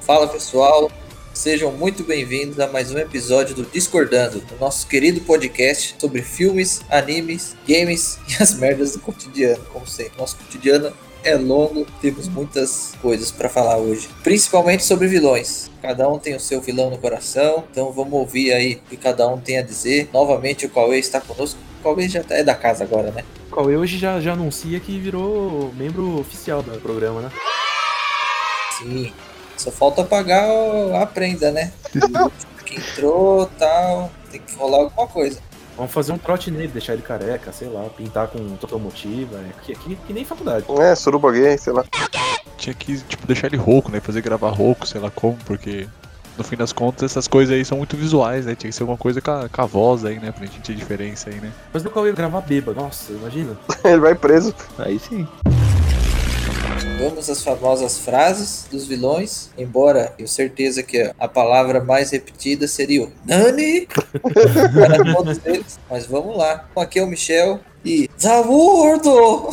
Fala pessoal, sejam muito bem-vindos a mais um episódio do Discordando, do nosso querido podcast sobre filmes, animes, games e as merdas do cotidiano. Como sempre, nosso cotidiano é longo, temos muitas coisas para falar hoje, principalmente sobre vilões. Cada um tem o seu vilão no coração, então vamos ouvir aí o que cada um tem a dizer. Novamente o Cauê está conosco. O Cauê já é da casa agora, né? O Cauê hoje já, já anuncia que virou membro oficial do programa, né? Sim. Só falta pagar a prenda, né? que entrou, tal, tem que rolar alguma coisa. Vamos fazer um trote nele, deixar ele careca, sei lá, pintar com automotiva, é, que, que, que nem faculdade. É, suruba gay, sei lá. Tinha que, tipo, deixar ele rouco, né? Fazer gravar rouco, sei lá como, porque no fim das contas essas coisas aí são muito visuais, né? Tinha que ser alguma coisa com a, com a voz aí, né? Pra gente ter diferença aí, né? Mas no Cauê gravar bêbado, nossa, imagina. Ele vai preso. Aí sim. Vamos às famosas frases dos vilões, embora tenho certeza que a palavra mais repetida seria o Nani para todos eles. Mas vamos lá. Aqui é o Michel e Zamurdo!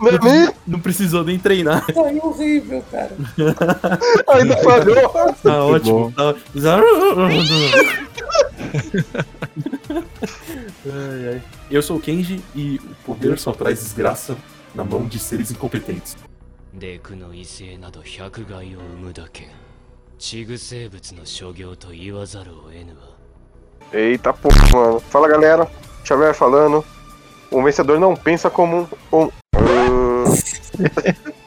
Nani, Não precisou nem treinar. Foi horrível, cara. ainda falhou. Tá ótimo. Tá... ai, ai. Eu sou o Kenji e o poder só traz desgraça na mão de seres incompetentes. デクの異性など百害を生むだけ地具生物の所業と言わざるを得ぬわ Eita porra, mano. Fala galera, Xavier falando. O vencedor não pensa como um. um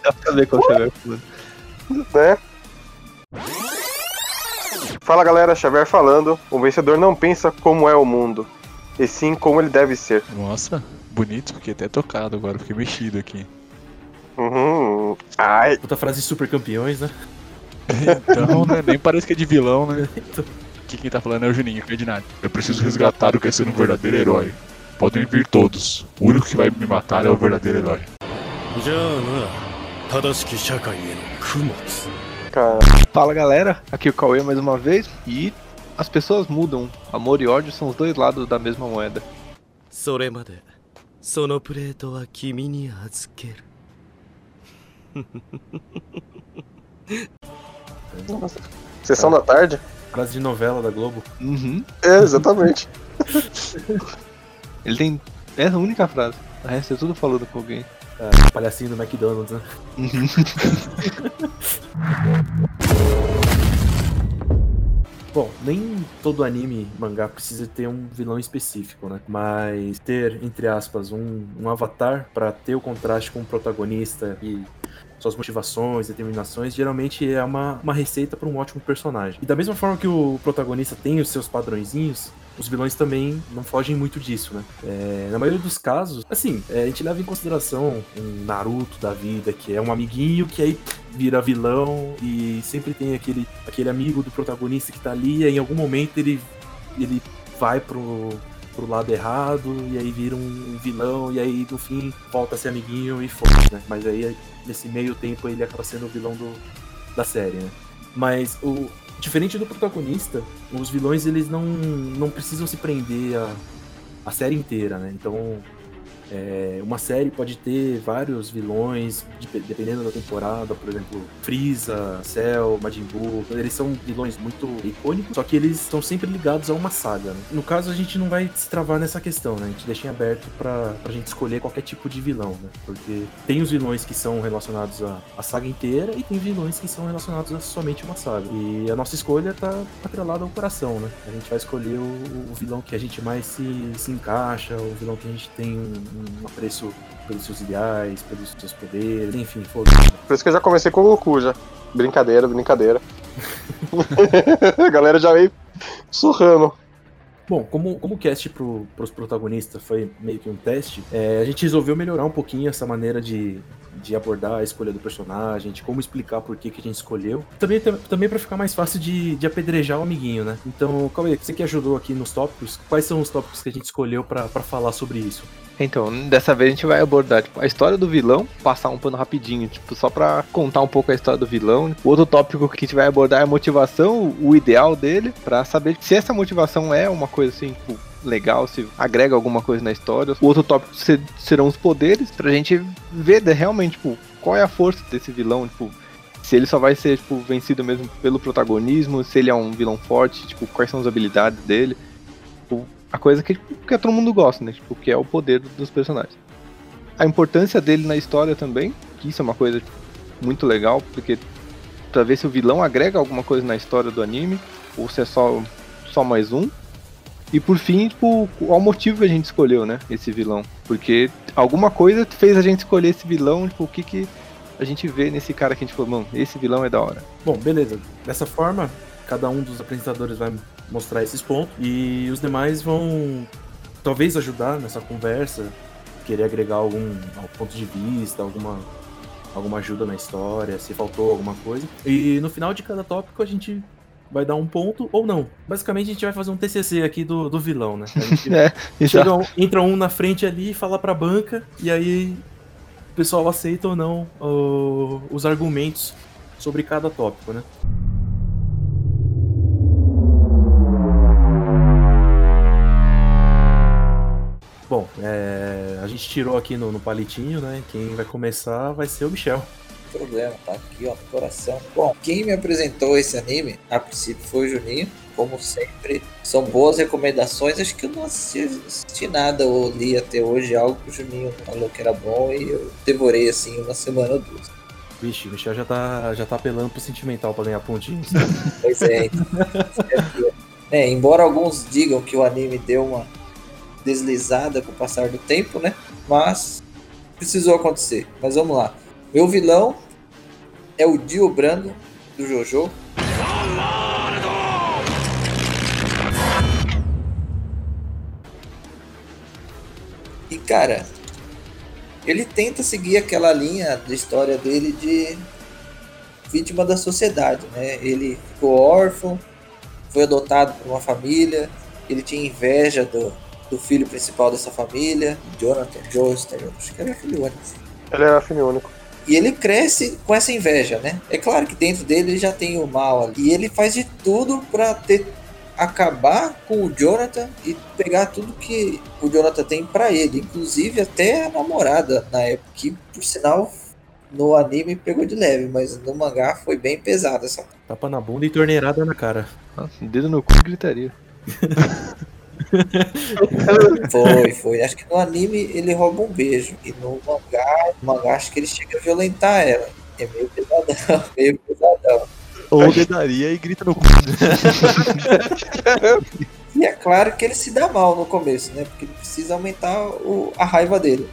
Dá pra ver qual chegar. né? Fala galera, Xavier falando. O vencedor não pensa como é o mundo, e sim como ele deve ser. Nossa, bonito, fiquei até tocado agora, fiquei mexido aqui. Uhum. Ai, Puta frase super campeões, né? Então, né? Nem parece que é de vilão, né? Que quem tá falando é o Juninho, que é de nada. Eu preciso resgatar o que é ser um verdadeiro herói. Podem vir todos. O único que vai me matar é o verdadeiro herói. じゃあな正しき社会への供物 cara. Fala galera, aqui é o Cauê mais uma vez e as pessoas mudam. Amor e ódio são os dois lados da mesma moeda. それまでそのプレートは君に預ける Sessão da tarde? Frase de novela da Globo. Uhum. É, exatamente. Ele tem essa única frase. O resto é tudo falando com alguém. É, palhacinho do McDonald's, né? Uhum. Bom, nem todo anime mangá precisa ter um vilão específico, né? Mas ter, entre aspas, um, um avatar pra ter o contraste com o protagonista e suas motivações, determinações, geralmente é uma, uma receita para um ótimo personagem. E da mesma forma que o protagonista tem os seus padrõezinhos, os vilões também não fogem muito disso, né? É, na maioria dos casos, assim, é, a gente leva em consideração um Naruto da vida, que é um amiguinho que aí vira vilão e sempre tem aquele, aquele amigo do protagonista que tá ali e em algum momento ele, ele vai pro, pro lado errado e aí vira um vilão e aí no fim volta a ser amiguinho e foda, né? Mas aí nesse meio tempo ele acaba sendo o vilão do, da série, né? Mas o diferente do protagonista, os vilões eles não, não precisam se prender a, a série inteira, né? Então é, uma série pode ter vários vilões, de- dependendo da temporada, por exemplo, Freeza, Cell, Majin Buu. Eles são vilões muito icônicos, só que eles estão sempre ligados a uma saga. né? No caso, a gente não vai se travar nessa questão, né? A gente deixa em aberto pra, pra gente escolher qualquer tipo de vilão, né? Porque tem os vilões que são relacionados à, à saga inteira e tem vilões que são relacionados a somente uma saga. E a nossa escolha tá atrelada ao coração, né? A gente vai escolher o, o vilão que a gente mais se, se encaixa, o vilão que a gente tem um, um apreço pelos seus ideais, pelos seus poderes, enfim, foda-se. Por isso que eu já comecei com o Goku já. Brincadeira, brincadeira. A galera já veio surrando. Bom, como, como o cast pro, pros protagonistas foi meio que um teste, é, a gente resolveu melhorar um pouquinho essa maneira de, de abordar a escolha do personagem, de como explicar por que, que a gente escolheu. Também, tam- também para ficar mais fácil de, de apedrejar o amiguinho, né? Então, Cauê, você que ajudou aqui nos tópicos, quais são os tópicos que a gente escolheu pra falar sobre isso? Então, dessa vez a gente vai abordar tipo, a história do vilão, passar um pano rapidinho, tipo, só pra contar um pouco a história do vilão. O outro tópico que a gente vai abordar é a motivação, o ideal dele, pra saber se essa motivação é uma coisa assim, tipo, legal, se agrega alguma coisa na história. O outro tópico ser- serão os poderes, pra gente ver realmente, tipo, qual é a força desse vilão, tipo, se ele só vai ser, tipo, vencido mesmo pelo protagonismo, se ele é um vilão forte, tipo, quais são as habilidades dele. Tipo, a coisa que, tipo, que todo mundo gosta, né? Tipo, que é o poder dos personagens. A importância dele na história também, que isso é uma coisa tipo, muito legal, porque pra ver se o vilão agrega alguma coisa na história do anime, ou se é só, só mais um. E por fim, tipo, qual o motivo que a gente escolheu, né? Esse vilão. Porque alguma coisa fez a gente escolher esse vilão, tipo, o que que a gente vê nesse cara que a gente falou, mano, esse vilão é da hora. Bom, beleza. Dessa forma, cada um dos apresentadores vai mostrar esses pontos e os demais vão talvez ajudar nessa conversa, querer agregar algum, algum ponto de vista, alguma alguma ajuda na história, se faltou alguma coisa. E no final de cada tópico a gente vai dar um ponto ou não. Basicamente a gente vai fazer um TCC aqui do, do vilão, né? A gente É, Chega um- entra um na frente ali e fala pra banca, e aí o pessoal aceita ou não os argumentos sobre cada tópico, né? Bom, é, a gente tirou aqui no, no palitinho, né? Quem vai começar vai ser o Michel. Problema, tá aqui ó, coração. Bom, quem me apresentou esse anime, a princípio foi o Juninho, como sempre. São boas recomendações, acho que eu não assisti, assisti nada ou li até hoje algo que o Juninho falou que era bom e eu devorei assim uma semana ou duas. Vixe, o Michel já tá, já tá apelando pro sentimental pra ganhar pontinhos. Pois é, então, é, embora alguns digam que o anime deu uma deslizada com o passar do tempo, né? Mas precisou acontecer. Mas vamos lá. Meu vilão é o Dio Brando do Jojo. E cara, ele tenta seguir aquela linha da história dele de vítima da sociedade, né? Ele ficou órfão, foi adotado por uma família, ele tinha inveja do, do filho principal dessa família, Jonathan Joestar, acho que era filho único. Ele era filho único. E ele cresce com essa inveja, né? É claro que dentro dele ele já tem o mal ali. E ele faz de tudo pra ter acabar com o Jonathan e pegar tudo que o Jonathan tem pra ele, inclusive até a namorada na época, que por sinal no anime pegou de leve, mas no mangá foi bem pesado essa. Tapa na bunda e torneirada na cara. Nossa, dedo no cu e gritaria. Foi, foi. Acho que no anime ele rouba um beijo e no mangá, no mangá acho que ele chega a violentar ela. É meio pesadão, meio pesadão. Ou dedaria e grita no cu. E é claro que ele se dá mal no começo, né? Porque ele precisa aumentar o- a raiva dele.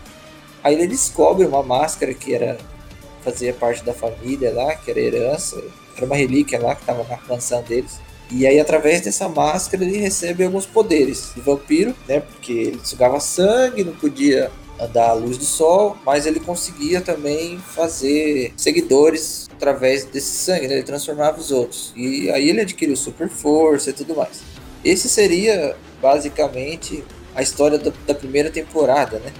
Aí ele descobre uma máscara que era fazia parte da família lá, que era herança, era uma relíquia lá que estava na mansão deles. E aí através dessa máscara ele recebe alguns poderes de vampiro, né? Porque ele sugava sangue, não podia andar à luz do sol, mas ele conseguia também fazer seguidores através desse sangue, né? Ele transformava os outros. E aí ele adquiriu super força e tudo mais. Esse seria basicamente a história da, da primeira temporada, né?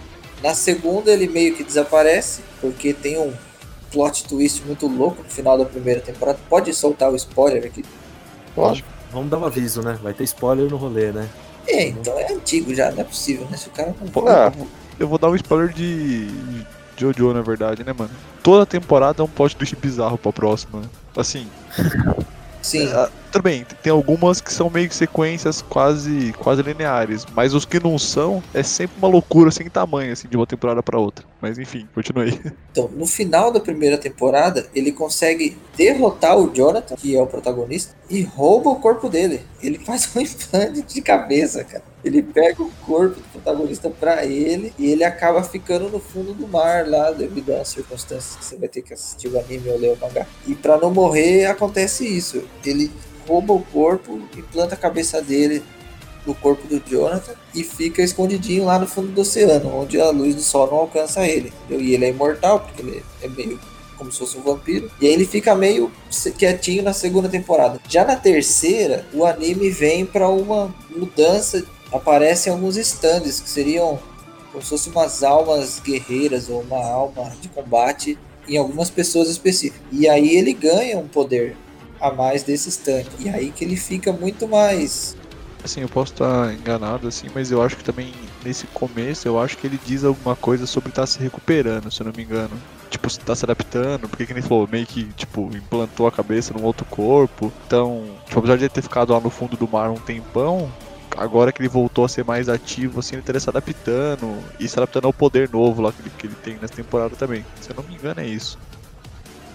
Na segunda ele meio que desaparece, porque tem um plot twist muito louco no final da primeira temporada. Pode soltar o spoiler aqui? Lógico. Vamos dar um aviso, né? Vai ter spoiler no rolê, né? É, então é antigo já, não é possível, né? Se o cara não Pô, Ah. Eu vou dar um spoiler de Jojo, na verdade, né, mano? Toda temporada é um plot twist bizarro pra próxima. né? Assim, Sim, ah, tudo bem, tem algumas que são meio que sequências quase, quase lineares, mas os que não são, é sempre uma loucura sem tamanho, assim, de uma temporada pra outra. Mas enfim, continue. Então, no final da primeira temporada, ele consegue derrotar o Jonathan, que é o protagonista, e rouba o corpo dele. Ele faz um implante de cabeça, cara. Ele pega o corpo do protagonista pra ele e ele acaba ficando no fundo do mar lá, devido às circunstâncias que você vai ter que assistir o anime ou ler o mangá. E pra não morrer, acontece isso. Ele rouba o corpo, implanta a cabeça dele no corpo do Jonathan e fica escondidinho lá no fundo do oceano, onde a luz do sol não alcança ele. E ele é imortal, porque ele é meio como se fosse um vampiro. E aí ele fica meio quietinho na segunda temporada. Já na terceira, o anime vem para uma mudança. Aparecem alguns stands que seriam como se fossem umas almas guerreiras ou uma alma de combate em algumas pessoas específicas. E aí ele ganha um poder a mais desses tanques. E aí que ele fica muito mais. Assim, eu posso estar enganado, assim, mas eu acho que também nesse começo, eu acho que ele diz alguma coisa sobre estar se recuperando, se eu não me engano. Tipo, tá se adaptando, porque que ele falou, meio que, tipo, implantou a cabeça num outro corpo. Então, tipo, apesar de ele ter ficado lá no fundo do mar um tempão, agora que ele voltou a ser mais ativo, assim, ele estaria se adaptando e se adaptando ao poder novo lá que ele, que ele tem nessa temporada também. Se eu não me engano, é isso.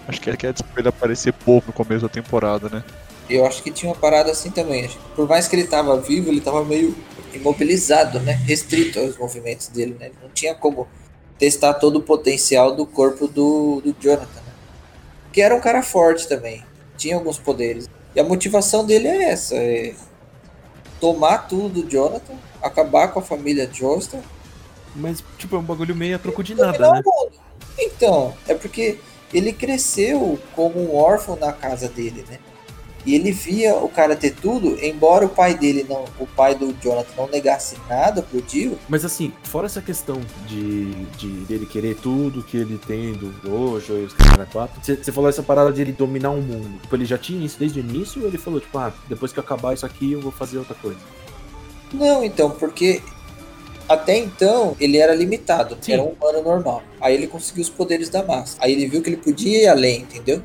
Acho que ele quer ele aparecer pouco no começo da temporada, né? Eu acho que tinha uma parada assim também. Por mais que ele tava vivo, ele tava meio imobilizado, né? Restrito aos movimentos dele, né? Não tinha como testar todo o potencial do corpo do, do Jonathan, né? Que era um cara forte também. Tinha alguns poderes. E a motivação dele é essa: é tomar tudo do Jonathan, acabar com a família Joestar. Mas, tipo, é um bagulho meio a troco de nada, né? Então, é porque ele cresceu como um órfão na casa dele, né? E ele via o cara ter tudo, embora o pai dele não, o pai do Jonathan não negasse nada pro Dio. Mas assim, fora essa questão de, de dele querer tudo que ele tem do Dojo e os caras quatro, você falou essa parada de ele dominar o mundo. Tipo, ele já tinha isso desde o início ou ele falou, tipo, ah, depois que acabar isso aqui eu vou fazer outra coisa? Não, então, porque até então ele era limitado, Sim. era um humano normal. Aí ele conseguiu os poderes da massa. Aí ele viu que ele podia ir além, entendeu?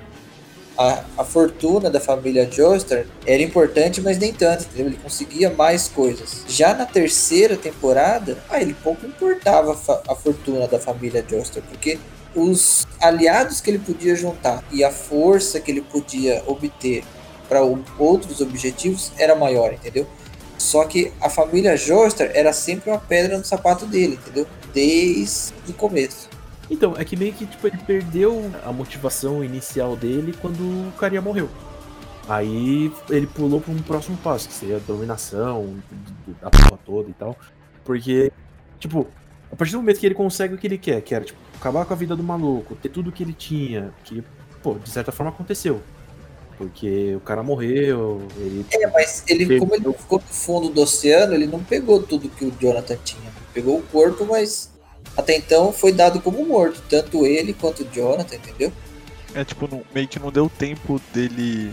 A, a fortuna da família Joestar era importante, mas nem tanto, entendeu? Ele conseguia mais coisas. Já na terceira temporada, ah, ele pouco importava a, a fortuna da família Joestar, porque os aliados que ele podia juntar e a força que ele podia obter para outros objetivos era maior, entendeu? Só que a família Joestar era sempre uma pedra no sapato dele, entendeu? Desde o começo. Então, é que meio que tipo, ele perdeu a motivação inicial dele quando o carinha morreu. Aí ele pulou para um próximo passo, que seria a dominação da porra toda e tal. Porque, tipo, a partir do momento que ele consegue o que ele quer, que era, tipo, acabar com a vida do maluco, ter tudo que ele tinha, que, pô, de certa forma aconteceu. Porque o cara morreu, ele... É, mas ele, pegou... como ele ficou no fundo do oceano, ele não pegou tudo que o Jonathan tinha. Ele pegou o corpo, mas até então foi dado como morto, tanto ele quanto o Jonathan, entendeu? É, tipo, não, meio que não deu tempo dele,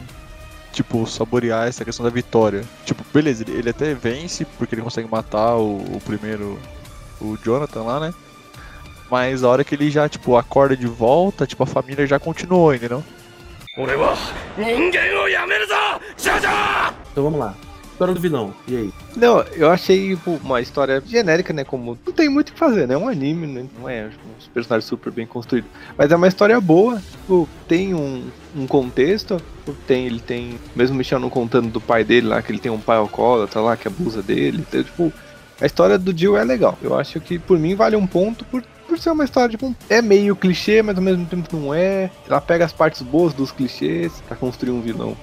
tipo, saborear essa questão da vitória. Tipo, beleza, ele, ele até vence porque ele consegue matar o, o, primeiro, o Jonathan lá, né? Mas a hora que ele já, tipo, acorda de volta, tipo, a família já continuou, entendeu? Então vamos lá história do vilão. E aí? Não, eu achei tipo, uma história genérica, né? Como não tem muito o que fazer, né? É um anime, né? Não é um personagem super bem construído. Mas é uma história boa, tipo, tem um, um contexto. Tipo, tem, ele tem. Mesmo Michel não contando do pai dele lá, que ele tem um pai alcoólatra lá que abusa dele. Então, tipo, a história do Jill é legal. Eu acho que por mim vale um ponto por, por ser uma história, tipo, é meio clichê, mas ao mesmo tempo não é. Ela pega as partes boas dos clichês para construir um vilão.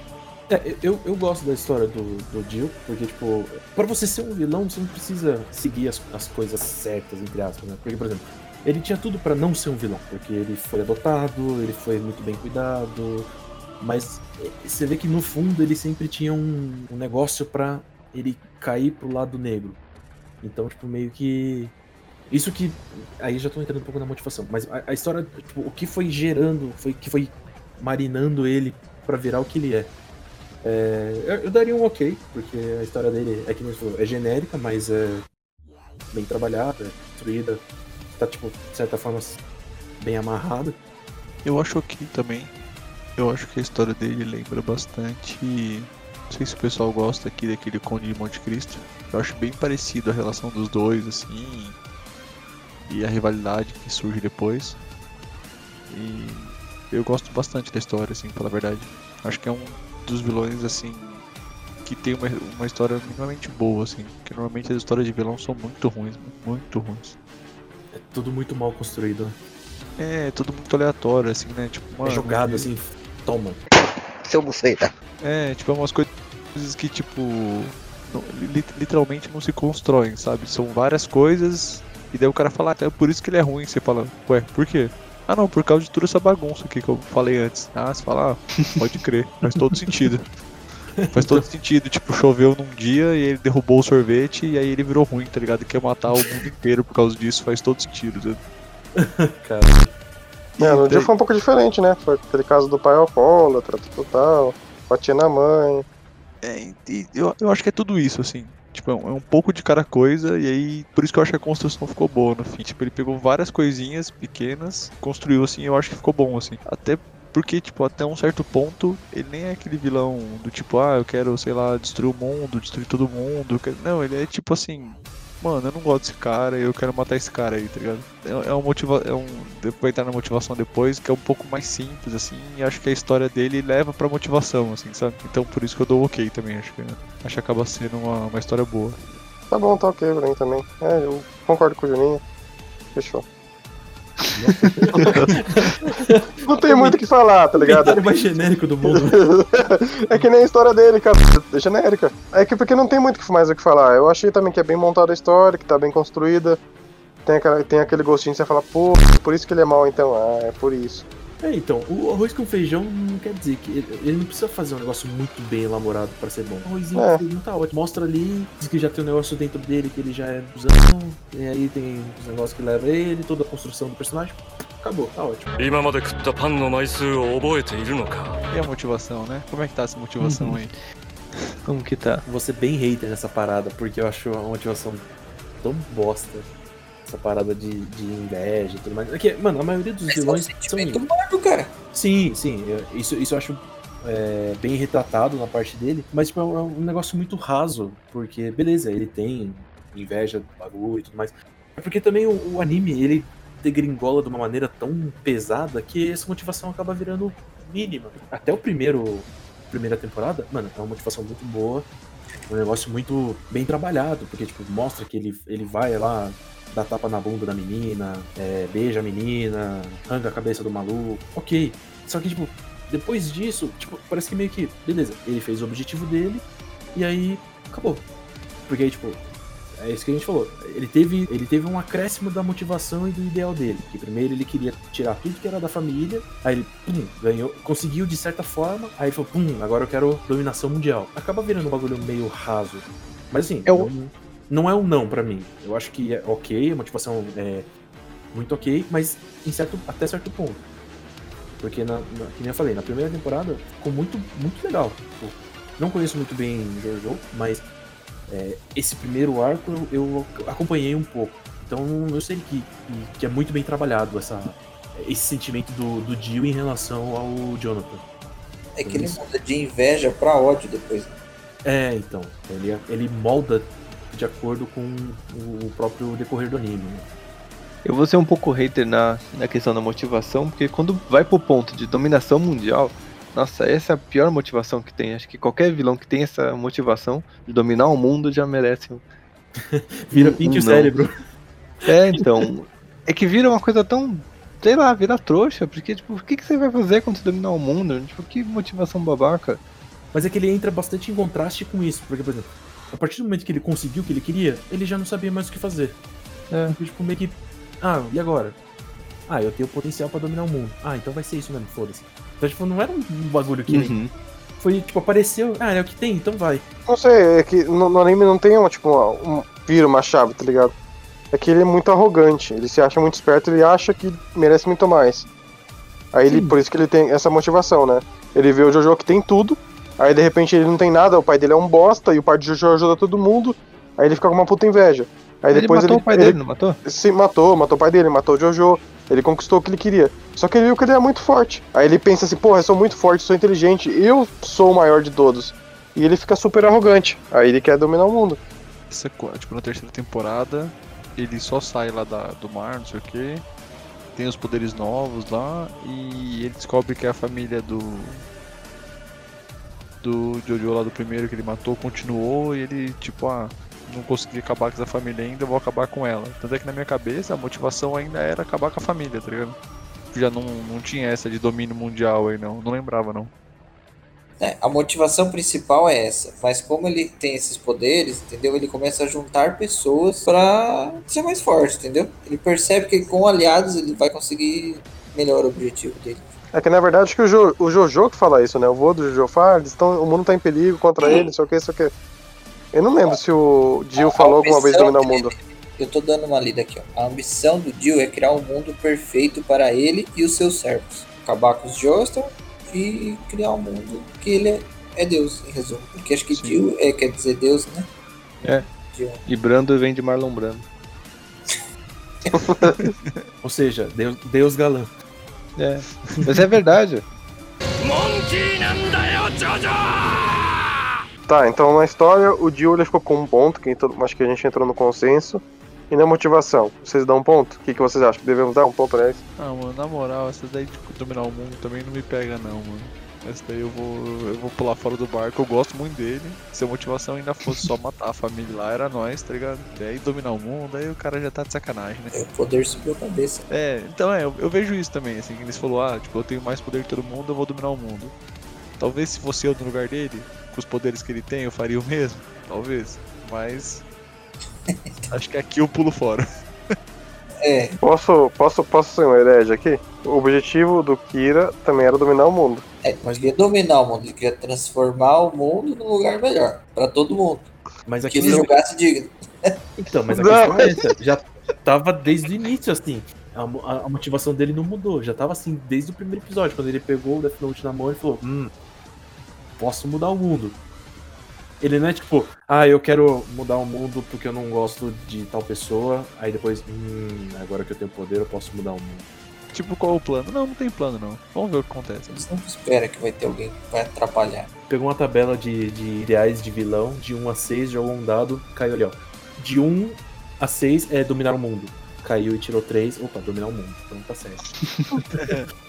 É, eu, eu gosto da história do, do Jill, porque, tipo, pra você ser um vilão, você não precisa seguir as, as coisas certas, entre aspas, né? Porque, por exemplo, ele tinha tudo para não ser um vilão, porque ele foi adotado, ele foi muito bem cuidado, mas você vê que no fundo ele sempre tinha um, um negócio para ele cair pro lado negro. Então, tipo, meio que. Isso que. Aí já tô entrando um pouco na motivação, mas a, a história, tipo, o que foi gerando, foi que foi marinando ele para virar o que ele é. É, eu, eu, daria um ok, porque a história dele é que falou, é genérica, mas é bem trabalhada, construída, tá tipo, de certa forma, bem amarrada. Eu acho ok também. Eu acho que a história dele lembra bastante. Não sei se o pessoal gosta aqui daquele Conde de Monte Cristo. Eu acho bem parecido a relação dos dois, assim. E a rivalidade que surge depois. E eu gosto bastante da história, assim, pela verdade. Acho que é um dos vilões, assim, que tem uma, uma história minimamente boa, assim. Porque normalmente as histórias de vilão são muito ruins, muito ruins. É tudo muito mal construído, né? É, tudo muito aleatório, assim, né? Tipo, uma, é jogado, assim, toma. Seu buceta. É, tipo, é umas coisas que, tipo, não, literalmente não se constroem, sabe? São várias coisas, e daí o cara fala, ah, é por isso que ele é ruim. Você fala, ué, por quê? Ah não, por causa de toda essa bagunça aqui que eu falei antes. Ah, você fala, ah, pode crer, faz todo sentido. Faz todo sentido, tipo, choveu num dia e ele derrubou o sorvete e aí ele virou ruim, tá ligado? E quer matar o mundo inteiro por causa disso, faz todo sentido. Tá? Cara, É, no dia foi um pouco diferente, né? Foi aquele caso do pai alcoólatra, total, batia na mãe. É, eu, eu acho que é tudo isso, assim. Tipo, é um, é um pouco de cada coisa, e aí, por isso que eu acho que a construção ficou boa no fim. Tipo, ele pegou várias coisinhas pequenas, construiu assim, eu acho que ficou bom, assim. Até porque, tipo, até um certo ponto, ele nem é aquele vilão do tipo, ah, eu quero, sei lá, destruir o mundo, destruir todo mundo. Não, ele é tipo assim, mano, eu não gosto desse cara, eu quero matar esse cara aí, tá ligado? É, é um motiva é um. Vai entrar na motivação depois, que é um pouco mais simples, assim, e acho que a história dele leva pra motivação, assim, sabe? Então por isso que eu dou ok também, acho que, acho que acaba sendo uma, uma história boa. Tá bom, tá ok pra também. É, eu concordo com o Juninho. Fechou. Não tem muito o que falar, tá ligado? comentário mais genérico do mundo. É que nem a história dele, cara. É genérica. É que porque não tem muito o mais o que falar. Eu achei também que é bem montada a história, que tá bem construída. Tem, aquela, tem aquele gostinho de você falar, pô, por isso que ele é mal então. Ah, é por isso. É, então, o arroz com feijão não quer dizer que ele, ele não precisa fazer um negócio muito bem elaborado para ser bom. O arrozinho é. não tá ótimo. Mostra ali, diz que já tem um negócio dentro dele que ele já é usando, e aí tem os negócios que leva ele, toda a construção do personagem. Acabou, tá ótimo. E a motivação, né? Como é que tá essa motivação uhum. aí? Como que tá? Vou ser é bem hater nessa parada, porque eu acho a motivação tão bosta. Essa parada de, de inveja e tudo mais. É que, mano, a maioria dos Esse é um vilões são humano, cara. Sim, sim. eu- Isso, isso eu acho é, bem retratado na parte dele. Mas tipo, é um é um negócio muito raso. Porque, beleza, ele tem inveja do bagulho e tudo mais. É porque também o, o anime, ele degringola de uma maneira tão pesada que essa motivação acaba virando mínima. Até o primeiro primeira temporada, mano, é uma motivação muito boa. Um negócio muito bem trabalhado, porque tipo, mostra que ele, ele vai lá, dá tapa na bunda da menina, é, beija a menina, arranca a cabeça do maluco. Ok. Só que, tipo, depois disso, tipo, parece que meio que, beleza, ele fez o objetivo dele e aí acabou. Porque tipo, é isso que a gente falou. Ele teve, ele teve um acréscimo da motivação e do ideal dele. Que primeiro ele queria tirar tudo que era da família, aí ele, pum, ganhou, conseguiu de certa forma, aí ele falou, pum, agora eu quero dominação mundial. Acaba virando um bagulho meio raso. Mas assim, Eu- não, não é um não pra mim. Eu acho que é ok, a motivação é muito ok, mas em certo, até certo ponto. Porque, na, na, que nem eu falei, na primeira temporada ficou muito, muito legal. Tipo, não conheço muito bem Jojo, mas é, esse primeiro arco eu, acompanhei um pouco. Então eu sei que, que é muito bem trabalhado essa, esse sentimento do, do Jill em relação ao Jonathan. É que ele muda de inveja pra ódio depois. É, então. Ele, ele molda de acordo com o próprio decorrer do anime. né? Eu vou ser um pouco hater na, na questão da motivação, porque quando vai pro ponto de dominação mundial, nossa, essa é a pior motivação que tem. Acho que qualquer vilão que tem essa motivação de dominar o mundo já merece um. Vira um pinte o não. cérebro. É, então. é que vira uma coisa tão. Sei lá, vira trouxa, porque, tipo, o que, que você vai fazer quando você dominar o mundo? Tipo, que motivação babaca. Mas é que ele entra bastante em contraste com isso. Porque, por exemplo, a partir do momento que ele conseguiu o que ele queria, ele já não sabia mais o que fazer. É. Então, tipo, meio que. Ah, e agora? Ah, eu tenho potencial pra dominar o mundo. Ah, então vai ser isso mesmo, foda-se. Então, tipo, não era um bagulho que nem. Uhum. Foi, tipo, apareceu. Ah, é o que tem, então vai. Não sei, é que no, no anime não tem uma, tipo, uma, um vira uma chave, tá ligado? É que ele é muito arrogante, ele se acha muito esperto, ele acha que merece muito mais. Aí ele, Sim. por isso que ele tem essa motivação, né? Ele vê o Jojo que tem tudo, aí de repente ele não tem nada, o pai dele é um bosta, e o pai de Jojo ajuda todo mundo, aí ele fica com uma puta inveja. Aí ele depois matou ele, o pai ele dele, não matou? se matou, matou o pai dele, matou o Jojo, ele conquistou o que ele queria. Só que ele viu que ele é muito forte. Aí ele pensa assim, porra, eu sou muito forte, sou inteligente, eu sou o maior de todos. E ele fica super arrogante. Aí ele quer dominar o mundo. Essa, co- tipo, na terceira temporada, ele só sai lá da, do mar, não sei o que. Tem os poderes novos lá e ele descobre que a família do. Do Jojo lá do primeiro que ele matou continuou e ele, tipo, ah, não consegui acabar com essa família ainda, eu vou acabar com ela. Tanto é que na minha cabeça a motivação ainda era acabar com a família, tá ligado? Já não, não tinha essa de domínio mundial aí, não. Não lembrava, não. É, a motivação principal é essa, mas como ele tem esses poderes, entendeu? Ele começa a juntar pessoas pra ser mais forte, entendeu? Ele percebe que com aliados ele vai conseguir melhor o objetivo dele. É que na verdade acho que o, jo, o Jojo que fala isso, né? O vô do Jojo fala, ah, eles tão, o mundo tá em perigo contra ele, não sei o que, não sei o que. Eu não lembro se o Jill A- a falou alguma vez ambição dominar o dele- mundo. Eu tô dando uma lida aqui, ó. A ambição do Jill é criar um mundo perfeito para ele e os seus servos. Acabar com os Joestar e criar um mundo que ele é, é Deus, em resumo. Porque acho que Sim. Jill é, quer dizer Deus, né? É. Jill. E Brando vem de Marlon Brando. Ou seja, Deus, Deus galã. É. Mas é verdade. モンキーなんだよジョジョ Tá, então na história o Jill ele ficou com um ponto, que todo- acho que a gente entrou no consenso. E na motivação, vocês dão um ponto? O que, que vocês acham? Devemos dar um ponto, aliás? Ah, mano, na moral, essa daí de dominar o mundo também não me pega não, mano. Essa daí eu vou. eu vou pular fora do barco, eu gosto muito dele. Se a motivação ainda fosse só matar a família lá, era nós, tá ligado? E aí dominar o mundo, aí o cara já tá de sacanagem, né? É, o poder subiu a cabeça. É, então é, eu, eu vejo isso também, assim, que eles falou, ah, tipo, eu tenho mais poder que todo mundo, eu vou dominar o mundo. Talvez se fosse eu no lugar dele, com os poderes que ele tem, eu faria o mesmo. Talvez. Mas. Acho que aqui eu pulo fora. É, Posso, posso, posso ser um herege aqui? O objetivo do Kira também era dominar o mundo. é, mas queria dominar o mundo, ele queria transformar o mundo num lugar melhor. Pra todo mundo. Mas Que ele jogasse digno. Então, mas a Não. questão é essa. Já tava desde o início, assim. A, a- a motivação dele não mudou. Já tava assim desde o primeiro episódio. Quando ele pegou o Death Note na mão e falou: Hum, posso mudar o mundo. Ele não é tipo, ah, eu quero mudar o mundo porque eu não gosto de tal pessoa. Aí depois, hum, agora que eu tenho poder, eu posso mudar o mundo. Tipo, qual é o plano? Não, não tem plano não. Vamos ver o que acontece. Eles não esperam que vai ter alguém que vai atrapalhar. Pegou uma tabela de, de ideais de vilão, de 1 a 6, jogou um dado, caiu ali, ó. De 1 a 6 é dominar o mundo. Caiu e tirou 3, opa, dominar o mundo. Então tá certo.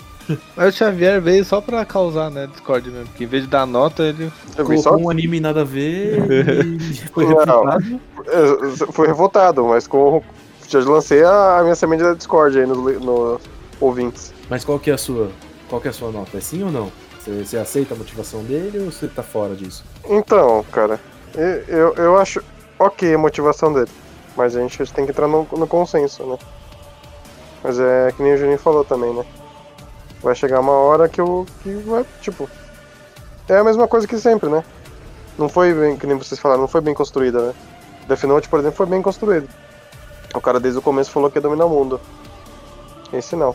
Mas o Xavier veio só pra causar, né, Discord mesmo. Porque em vez de dar nota, ele. Eu vi só. Colocou um anime nada a ver e foi refutado. eu- Foi revoltado, mas com. Já lancei a, a minha semente da Discord aí nos no ouvintes. Mas qual que é a sua? Qual que é a sua nota? É sim ou não? Você, você aceita a motivação dele ou você tá fora disso? Então, cara, eu, eu, eu acho ok a motivação dele. Mas a gente tem que entrar no, no consenso, né? Mas é que nem o Juninho falou também, né? Vai chegar uma hora que o. que vai, tipo. É a mesma coisa que sempre, né? Não foi bem, que nem vocês falaram, não foi bem construída, né? Death Note, por exemplo, foi bem construído. O cara desde o começo falou que ia dominar o mundo. Esse não.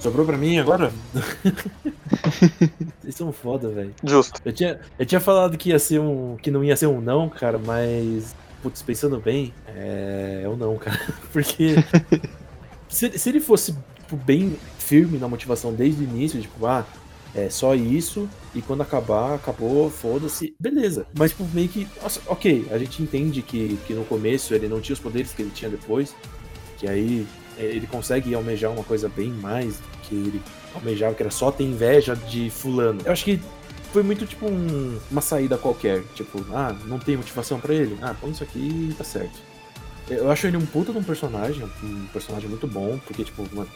Sobrou pra mim agora? Vocês são foda, velho. Justo. Eu tinha, eu tinha falado que ia ser um. que não ia ser um não, cara, mas. Putz, pensando bem, é. É um não, cara. Porque. se, se ele fosse tipo, bem firme na motivação desde o início, tipo, ah, é só isso, e quando acabar, acabou, foda-se, beleza. Mas, tipo, meio que. Nossa, ok, a gente entende que, que no começo ele não tinha os poderes que ele tinha depois, que aí é, ele consegue almejar uma coisa bem mais do que ele almejava, que era só ter inveja de fulano. Eu acho que foi muito tipo um- uma saída qualquer. Tipo, ah, não tem motivação pra ele? Ah, põe isso aqui e tá certo. Eu acho ele um puta de um personagem, um personagem muito bom, porque, tipo, uma-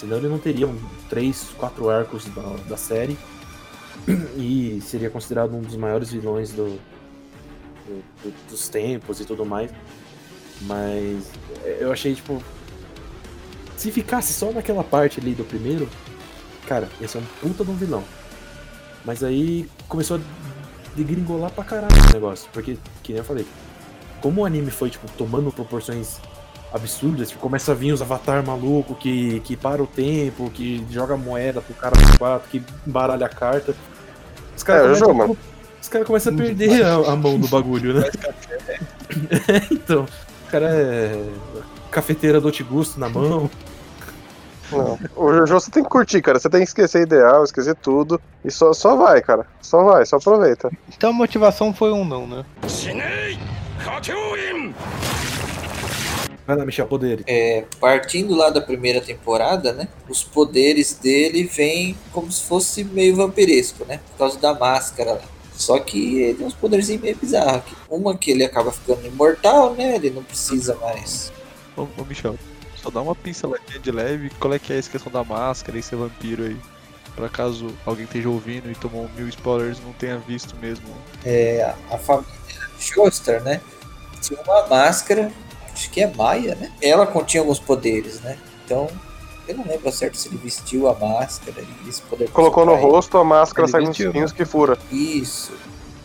senão ele não teria um, três, quatro arcos da, da série e seria considerado um dos maiores vilões do, do- do- dos tempos e tudo mais. Mas é, eu achei, tipo, se ficasse só naquela parte ali do primeiro, cara, ia ser um puta de um vilão. Mas aí começou a degringolar pra caralho o negócio. Porque, que nem eu falei, como o anime foi, tipo, tomando proporções absurdas. Assim, começa a vir os avatar maluco que, que para o tempo, que joga moeda pro cara dos quatro, que baralha a carta. Os caras é, começam, cara começa a perder a, a, mão do bagulho, né? então, o cara é cafeteira do gusto na mão. Não, o Jojo você tem que curtir, cara. Você tem que esquecer ideal, esquecer tudo. E só, só vai, cara. Só vai, só aproveita. Então a motivação foi um não, né? Vai lá, Michel, poderes. É, partindo lá da primeira temporada, né? Os poderes dele vêm como se fosse meio vampiresco, né? Por causa da máscara lá. Só que ele tem uns poderzinhos meio bizarros. aqui. Uma que ele acaba ficando imortal, né? Ele não precisa mais. Ô, ô Michel, só dá uma pinceladinha de leve. Qual é que é essa questão da máscara e ser vampiro aí? Pra caso alguém esteja ouvindo e tomou mil spoilers e não tenha visto mesmo. É, a- a família Schuster, né? Tinha uma máscara, acho que é Maia, né? Ela continha alguns poderes, né? Então, Eu não lembro certo se ele vestiu a máscara e esse poder Colocou no rosto, a máscara sai uns espinhos que fura. Isso.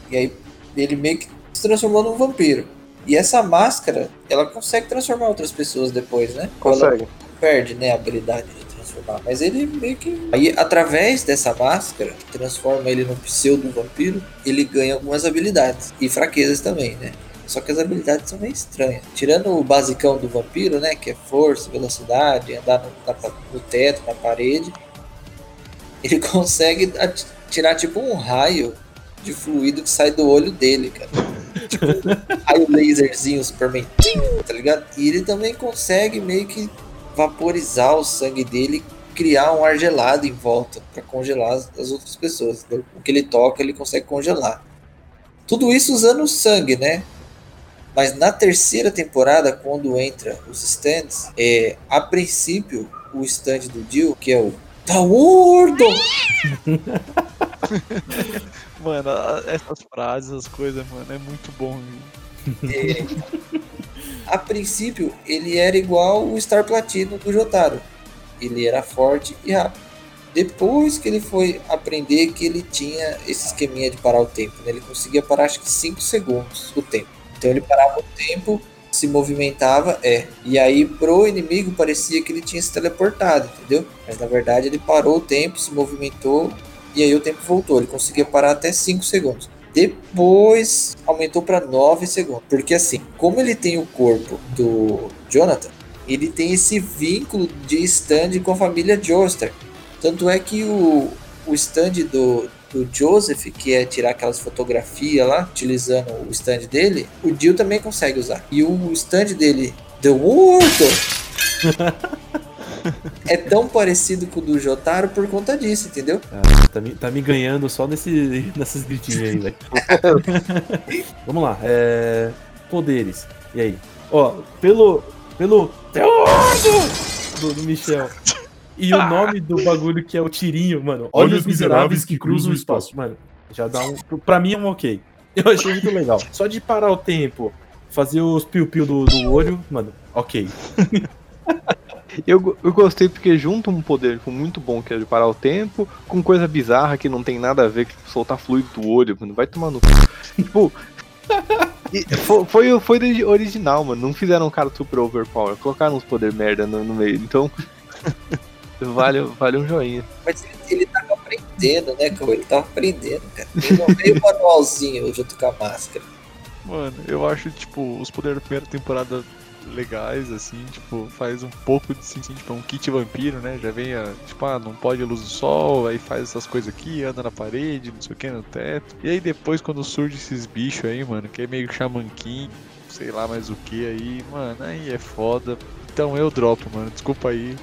E aí ele meio que se transformou num vampiro. E essa máscara, ela consegue transformar outras pessoas depois, né? Ela Consegue. perde, né, a habilidade de transformar. Mas ele meio que. Aí, através dessa máscara, que transforma ele num pseudo vampiro, ele ganha algumas habilidades. E fraquezas também, né? Só que as habilidades são meio estranhas. Tirando o basicão do vampiro, né? Que é força, velocidade, andar no, no teto, na parede. Ele consegue tirar tipo um raio de fluido que sai do olho dele, cara. tipo, um raio laserzinho, Superman, tá ligado? E ele também consegue meio que vaporizar o sangue dele criar um ar gelado em volta pra congelar as, as outras pessoas. O que ele toca, ele consegue congelar. Tudo isso usando o sangue, né? Mas na terceira temporada, quando entra os stands, é, a princípio, o stand do Jill, que é o Tá gordo! Mano, essas frases, as coisas, mano, é muito bom. É, a princípio, ele era igual o Star Platino do Jotaro. Ele era forte e rápido. Depois que ele foi aprender que ele tinha esse esqueminha de parar o tempo, né? ele conseguia parar acho que 5 segundos o tempo. Então ele parava o tempo, se movimentava, é. E aí pro inimigo parecia que ele tinha se teleportado, entendeu? Mas na verdade ele parou o tempo, se movimentou e aí o tempo voltou. Ele conseguia parar até 5 segundos. Depois aumentou para 9 segundos. Porque assim, como ele tem o corpo do Jonathan, ele tem esse vínculo de stand com a família Joestar. Tanto é que o, o stand do, do Joseph, que é tirar aquelas fotografias lá, utilizando o stand dele, o Jill também consegue usar. E o stand dele, The Morto, é tão parecido com o do Jotaro por conta disso, entendeu? Ah, tá, me, tá me ganhando só nesse, nessas gritinhas aí, velho. Vamos lá. É... Poderes. E aí? Ó, pelo. Pelo. Do, do Michel. E o nome do bagulho que é o tirinho, mano. Olha os miseráveis que cruzam o espaço. Mano, já dá um. Pra mim é um ok. Eu achei muito legal. Só de parar o tempo, fazer os piu-piu do, do olho, mano, ok. Eu, eu gostei porque junta um poder muito bom que é de parar o tempo, com coisa bizarra que não tem nada a ver, que tipo, soltar fluido do olho, mano. Vai tomar no cu. Tipo. e Foi, foi, foi original, mano. Não fizeram um cara super overpower. Colocaram uns poder merda no, no meio. Então. Vale, vale um joinha. Mas ele, ele tava aprendendo, né, Cauê? Ele tava aprendendo, cara. Ele não veio manualzinho junto com a máscara. Mano, eu acho, tipo, os poderes da primeira temporada legais, assim, tipo, faz um pouco de assim, tipo, é um kit vampiro, né? Já vem, a, tipo, ah, não pode luz do sol, aí faz essas coisas aqui, anda na parede, não sei o que, no teto. E aí depois, quando surge esses bichos aí, mano, que é meio xamanquim, sei lá mais o que aí, mano, aí é foda. Então eu dropo, mano, desculpa aí.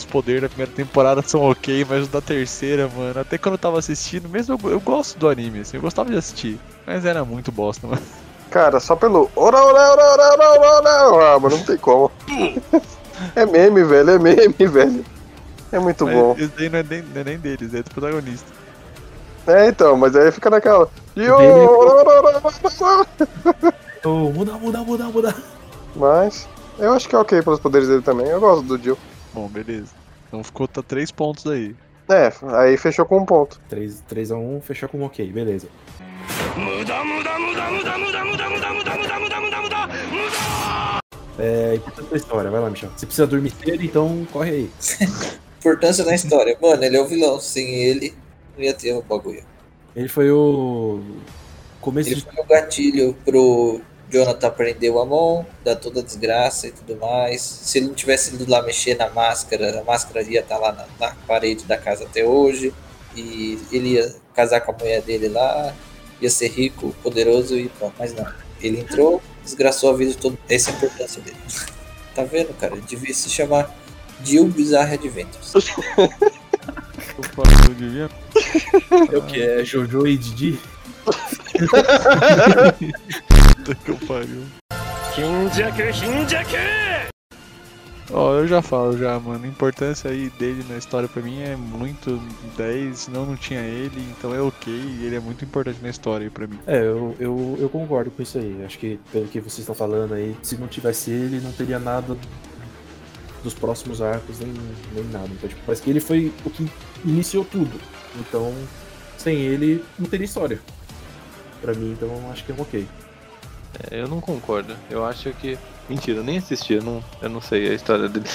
Os poderes da primeira temporada são ok, mas os da terceira, mano, até quando eu tava assistindo, mesmo eu, eu gosto do anime, assim, eu gostava de assistir, mas era muito bosta, mano. Cara, só pelo. Ora, ora, ora, ora, ora, ora, ora. Ah, mas não tem como. É meme, velho, é meme, velho. É muito Mas bom. Esse daí não é, nem, não é nem deles, é do protagonista. É, então, mas aí fica naquela. Yo, Dele- ora, ora, ora, ora. Oh, muda, muda, muda, muda. Mas eu acho que é ok pelos poderes dele também. Eu gosto do Jill. Bom, beleza. Então ficou tá três pontos aí. É, aí fechou com um ponto. 3, 3 a 1 fechou com um ok, beleza. É importante a história, vai lá, Michel. Você precisa dormir cedo, então corre aí. Importância na história. Mano, ele é o vilão. Sem ele, não ia ter o bagulho. Ele foi o começo Ele de foi o gatilho pro Jonathan prender o Amon, dar toda a desgraça e tudo mais. Se ele não tivesse ido lá mexer na máscara, a máscara ia estar lá na, na parede da casa até hoje. E ele ia casar com a mulher dele lá, ia ser rico, poderoso e pronto. Mas não. Ele entrou, desgraçou a vida de todo Essa é a importância dele. Tá vendo, cara? Ele devia se chamar Jill Bizarre Adventures. Eu falo, devia. É o que? É Jojo e Didi? Puta que eu pariu. Ó, eu já falo já, mano. A importância aí dele na história pra mim é muito 10, senão não tinha ele, então é ok. E ele é muito importante na história aí pra mim. É, eu, eu, eu concordo com isso aí. Acho que pelo que vocês estão falando aí, se não tivesse ele, não teria nada dos próximos arcos, nem, nem nada. Então, tipo, parece que ele foi o que iniciou tudo. Então, sem ele, não teria história. Pra mim, então, acho que é um ok. É, eu não concordo. Eu acho que. Mentira, eu nem assisti, eu não, eu não sei a história dele.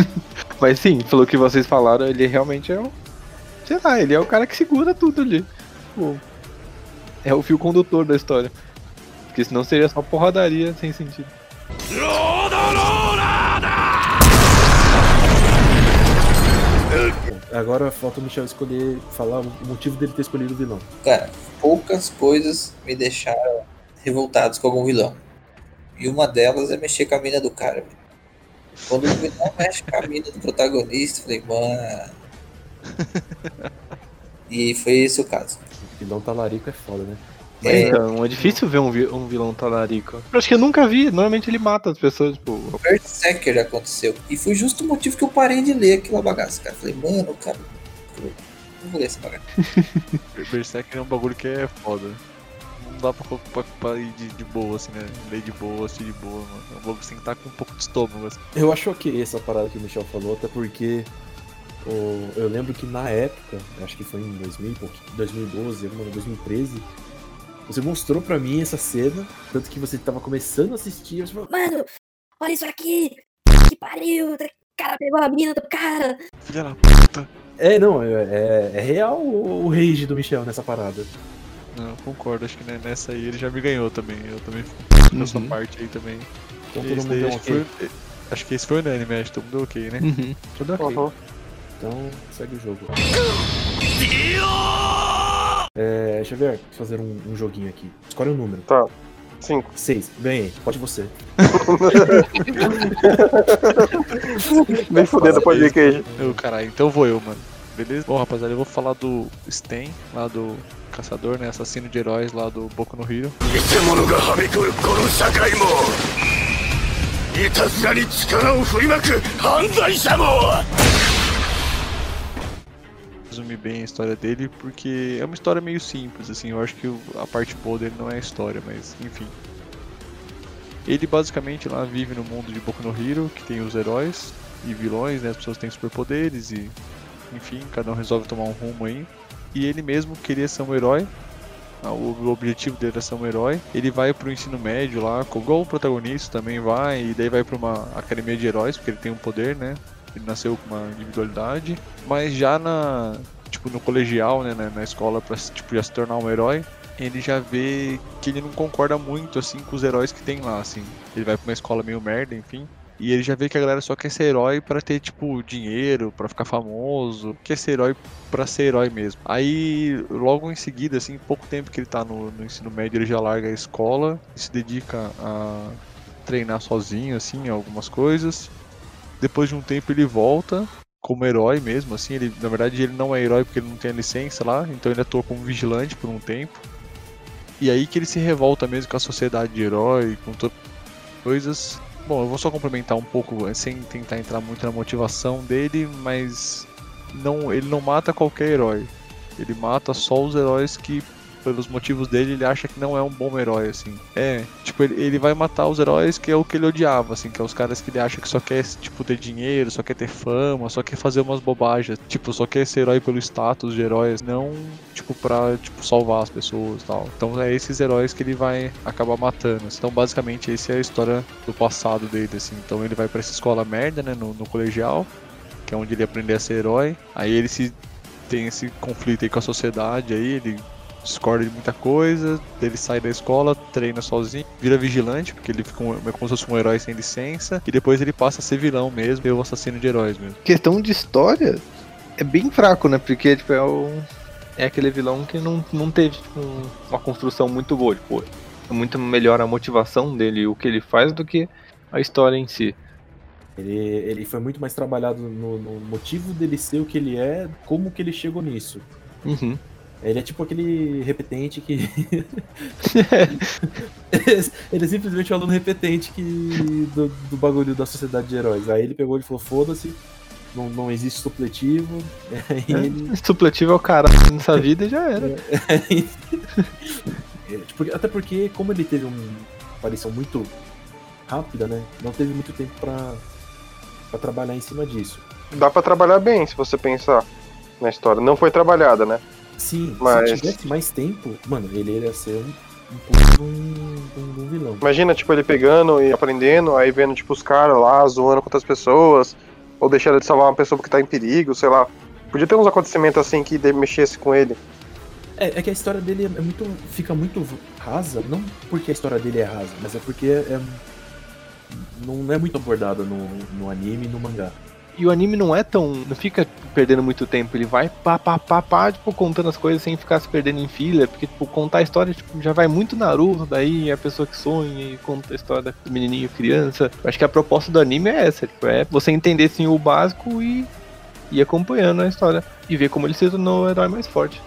Mas sim, pelo que vocês falaram, ele realmente é um. Sei lá, ele é o cara que segura tudo ali. Tipo, é o fio condutor da história. Porque senão seria só porradaria sem sentido. Agora falta o Michel escolher, falar o motivo dele ter escolhido o vilão. Cara, poucas coisas me deixaram revoltados com algum vilão. E uma delas é mexer com a mina do cara. velho. Quando o vilão mexe com a mina do protagonista, eu falei, mano. E foi esse o caso. O vilão talarico é foda, né? É, Então, é difícil ver um, vi- um vilão talarico. Eu acho que eu nunca vi. Normalmente ele mata as pessoas, tipo. Berserker aconteceu. E foi justo o motivo que eu parei de ler aquela bagaça, cara. Falei, mano, cara. Não vou ler essa bagaça. Berserk é um bagulho que é foda. Não dá pra, pra, pra ir de, de boa, assim, né? Ler de boa, assistir de boa, mano. Que você tem que estar com um pouco de estômago, assim. Eu acho ok essa parada que o Michel falou, até porque eu lembro que na época, acho que foi em 2000, e pouquinho, 2012, alguma coisa, 2013, você mostrou pra mim essa cena, tanto que você tava começando a assistir, você falou, Mano, olha isso aqui! Que pariu! O cara pegou a mina do cara! Filha da puta. é, não, é, é- é real o, o rage do Michel nessa parada. Não, eu concordo. Acho que né, nessa aí ele já me ganhou também. Eu também fico nessa Uhum. parte aí também. Então todo mundo deu um acho, que ok. foi, acho que esse foi unânime, acho que todo mundo deu ok, né? Uhum. Tudo ok. Uhum. Então segue o jogo. É, Xavier, fazer um, um joguinho aqui. Escolhe um número. Tá. Cinco. Seis. Ganhei. Pode você. Nem fudendo depois de queijo. Eu, caralho, então vou eu, mano beleza? Bom, rapaziada, eu vou falar do Sten, lá do caçador, né? Assassino de heróis lá do Boku no Hero. Resumir bem a história dele, porque é uma história meio simples, assim. Eu acho que a parte boa dele não é a história, mas enfim. Ele basicamente lá vive no mundo de Boku no Hero, que tem os heróis e vilões, né? As pessoas têm superpoderes e enfim, cada um resolve tomar um rumo aí. E ele mesmo queria ser um herói. ah, O objetivo dele era ser um herói. Ele vai pro ensino médio lá, igual o protagonista também vai, e daí vai pra uma academia de heróis, porque ele tem um poder, né? Ele nasceu com uma individualidade. Mas já na. Tipo, no colegial, né? Na, escola, pra tipo, já se tornar um herói, ele já vê que ele não concorda muito, assim, com os heróis que tem lá, assim. Ele vai pra uma escola meio merda, enfim. E ele já vê que a galera só quer ser herói pra ter, tipo, dinheiro, pra ficar famoso. Quer ser herói pra ser herói mesmo. Aí, logo em seguida, assim, pouco tempo que ele tá no, no ensino médio, ele já larga a escola e se dedica a treinar sozinho, assim, algumas coisas. Depois de um tempo ele volta como herói mesmo, assim, ele, na verdade ele não é herói porque ele não tem a licença lá, então ele atua como vigilante por um tempo. E aí que ele se revolta mesmo com a sociedade de herói, com todas as coisas. Bom, eu vou só complementar um pouco, eh, sem tentar entrar muito na motivação dele, mas não, ele não mata qualquer herói. Ele mata só os heróis que, pelos motivos dele, ele acha que não é um bom herói, assim. É, tipo, ele, ele vai matar os heróis que é o que ele odiava, assim, que é os caras que ele acha que só quer, tipo, ter dinheiro, só quer ter fama, só quer fazer umas bobagens. Tipo, só quer ser herói pelo status de heróis, não, tipo, pra, tipo, salvar as pessoas e tal. Então é esses heróis que ele vai acabar matando. Então, basicamente, essa é a história do passado dele, assim. Então ele vai pra essa escola merda, né, no, no colegial, que é onde ele aprende a ser herói. Aí ele se tem esse conflito aí com a sociedade aí, ele discorda de muita coisa, ele sai da escola, treina sozinho, vira vigilante, porque ele fica um, é como se fosse um herói sem licença, e depois ele passa a ser vilão mesmo, e o assassino de heróis mesmo. Questão de história é bem fraco, né? Porque, tipo, é, o... é aquele vilão que não, não teve tipo, um- uma construção muito boa. Tipo, é muito melhor a motivação dele, o que ele faz, do que a história em si. Ele, ele foi muito mais trabalhado no, no motivo dele ser o que ele é, como que ele chegou nisso. Uhum. Ele é tipo aquele repetente que. ele é simplesmente um aluno repetente que, do, do bagulho da sociedade de heróis. Aí ele pegou e falou: foda-se, não, não existe supletivo. Aí ele. Supletivo é o cara nessa vida e já era. É, tipo, até porque, como ele teve uma aparição muito rápida, né? Não teve muito tempo pra pra trabalhar em cima disso. Dá pra trabalhar bem, se você pensar na história. Não foi trabalhada, né? Sim, Mas- se tivesse mais tempo, mano, ele ia ser um, um um, um- vilão. Imagina, tipo, ele pegando e aprendendo, aí vendo, tipo, os caras lá zoando com outras pessoas, ou deixando de salvar uma pessoa porque tá em perigo, sei lá. Podia ter uns acontecimentos assim que mexesse com ele. É, é que a história dele é muito. fica muito rasa, não porque a história dele é rasa, mas é porque é. Não é muito abordada no, no anime e no mangá. E o anime não é tão. não fica perdendo muito tempo. Ele vai pá, pá, pá, pá, tipo, contando as coisas sem ficar se perdendo em fila. Porque, tipo, contar a história tipo, já vai muito Naruto, daí é a pessoa que sonha e conta a história do menininho criança. Acho que a proposta do anime é essa, tipo, é você entender assim o básico e ir acompanhando a história. E ver como ele se tornou o herói mais forte.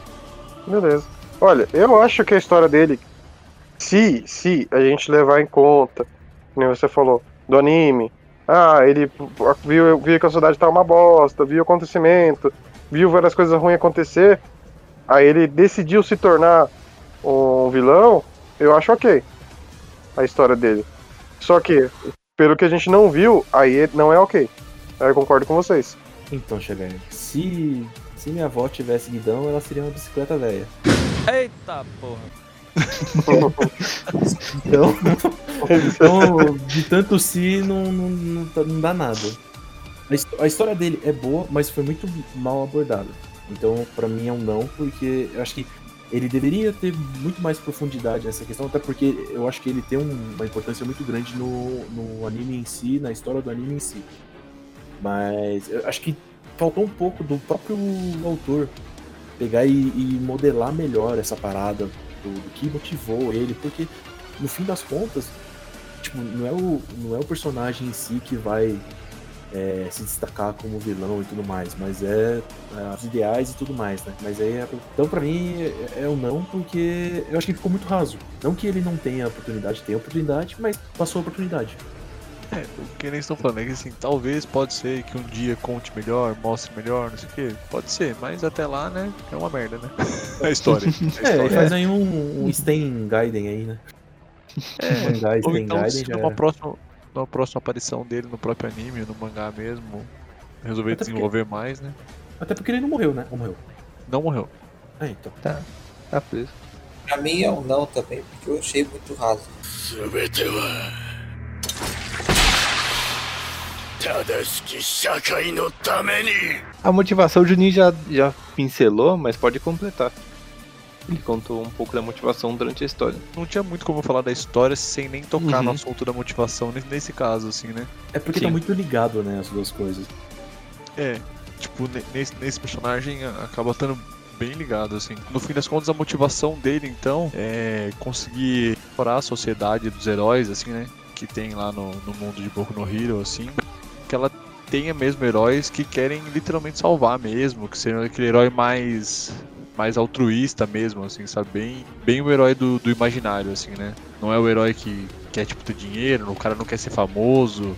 Beleza. Olha, eu acho que a história dele, se, se a gente levar em conta, como você falou, do anime, ah, ele viu, viu que a sociedade tá uma bosta, viu o acontecimento, viu várias coisas ruins acontecer, aí ele decidiu se tornar um vilão, eu acho ok a história dele. Só que, pelo que a gente não viu, aí não é ok. Aí eu concordo com vocês. Então, Chegar, se. Se minha avó tivesse guidão, ela seria uma bicicleta velha. Eita porra. Então, então de tanto se, não, não, não, tá- não dá nada. A, his- a história dele é boa, mas foi muito mal abordada. Então, pra mim é um não, porque eu acho que ele deveria ter muito mais profundidade nessa questão, até porque eu acho que ele tem um- uma importância muito grande no, no anime em si, na história do anime em si. Mas eu acho que faltou um pouco do próprio autor pegar e, e modelar melhor essa parada do, do que motivou ele, porque no fim das contas, tipo, não é o, não é o personagem em si que vai é, se destacar como vilão e tudo mais, mas é, é os ideais e tudo mais, né? Mas aí, é, então pra mim é, é o não, porque eu acho que ficou muito raso. Não que ele não tenha oportunidade, tem oportunidade, mas passou a oportunidade. É, o que eles estão falando é que assim, talvez pode ser que um dia conte melhor, mostre melhor, não sei o que. Pode ser, mas até lá, né, é uma merda, né? A história. A É, história. ele faz aí um, um Sten Gaiden aí, né? É, Mangá Ou Sten então, Gaiden se numa próxima, numa próxima aparição dele no próprio anime, no mangá mesmo, resolver Até porque- desenvolver mais, né? Até porque ele não morreu, né? Ou morreu? Não morreu. É, então. Tá preso. Pra mim é um não também, porque eu achei muito raso. A motivação o Juninho já, já pincelou, mas pode completar. Ele contou um pouco da motivação durante a história. Não tinha muito como falar da história sem nem tocar Uhum. no assunto da motivação nesse- caso, assim, né? É porque Sim. tá muito ligado, né, as duas coisas. É, tipo, ne- nesse, nesse personagem a- acaba estando bem ligado, assim. No fim das contas, a motivação dele, então, é conseguir explorar a sociedade dos heróis, assim, né? Que tem lá no, no mundo de Boku no Hero, assim. Que ela tenha mesmo heróis que querem literalmente salvar mesmo, que sejam aquele herói mais mais altruísta mesmo, assim, sabe? Bem, bem o herói do, do imaginário, assim, né? Não é o herói que quer, tipo, ter dinheiro, o cara não quer ser famoso,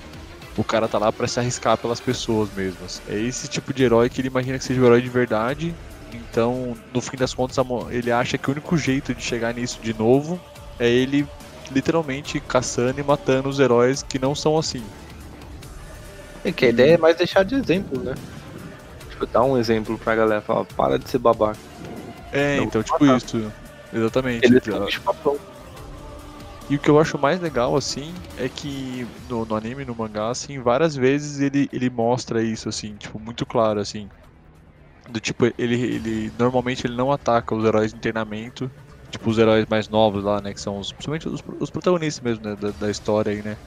o cara tá lá pra se arriscar pelas pessoas mesmo. assim. É esse tipo de herói que ele imagina que seja o herói de verdade. Então, no fim das contas, ele acha que o único jeito de chegar nisso de novo é ele literalmente caçando e matando os heróis que não são assim. É que a ideia é mais deixar de exemplo, né? Tipo, dar um exemplo pra galera, falar, para de ser babaca. É, Não, então, tipo matar. isso. Exatamente. Ele tem bicho papão. E o que eu acho mais legal, assim, é que no, no anime, no mangá, assim, várias vezes ele, ele mostra isso, assim, tipo, muito claro, assim. Do tipo, ele, ele normalmente ele não ataca os heróis em treinamento, tipo, os heróis mais novos lá, né, que são os, principalmente os, os protagonistas mesmo, né, da, da história aí, né.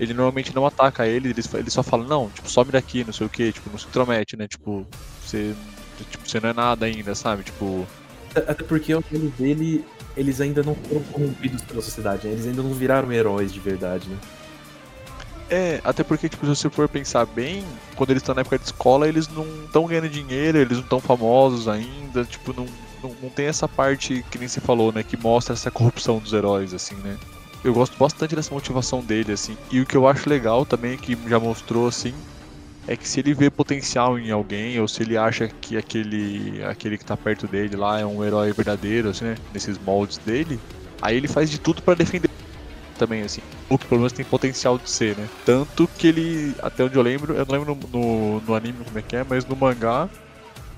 Ele normalmente não ataca ele, ele, ele só fala, não, tipo, some daqui, não sei o que, tipo, não se intromete, né, tipo, você, tipo, você não é nada ainda, sabe, tipo... Até porque os olhos dele, eles ainda não foram corrompidos pela sociedade, né? Eles ainda não viraram heróis de verdade, né? É, até porque, tipo, se você for pensar bem, quando eles estão na época de escola, eles não estão ganhando dinheiro, eles não estão famosos ainda, tipo, não, não, não tem essa parte que nem você falou, né, que mostra essa corrupção dos heróis, assim, né. Eu gosto bastante dessa motivação dele, assim, e o que eu acho legal também, que já mostrou, assim, é que se ele vê potencial em alguém, ou se ele acha que aquele, aquele que tá perto dele lá é um herói verdadeiro, assim, né, nesses moldes dele, aí ele faz de tudo pra defender também, assim. Ou que pelo menos tem potencial de ser, né? Tanto que ele, até onde eu lembro, eu não lembro no, no, no anime como é que é, mas no mangá,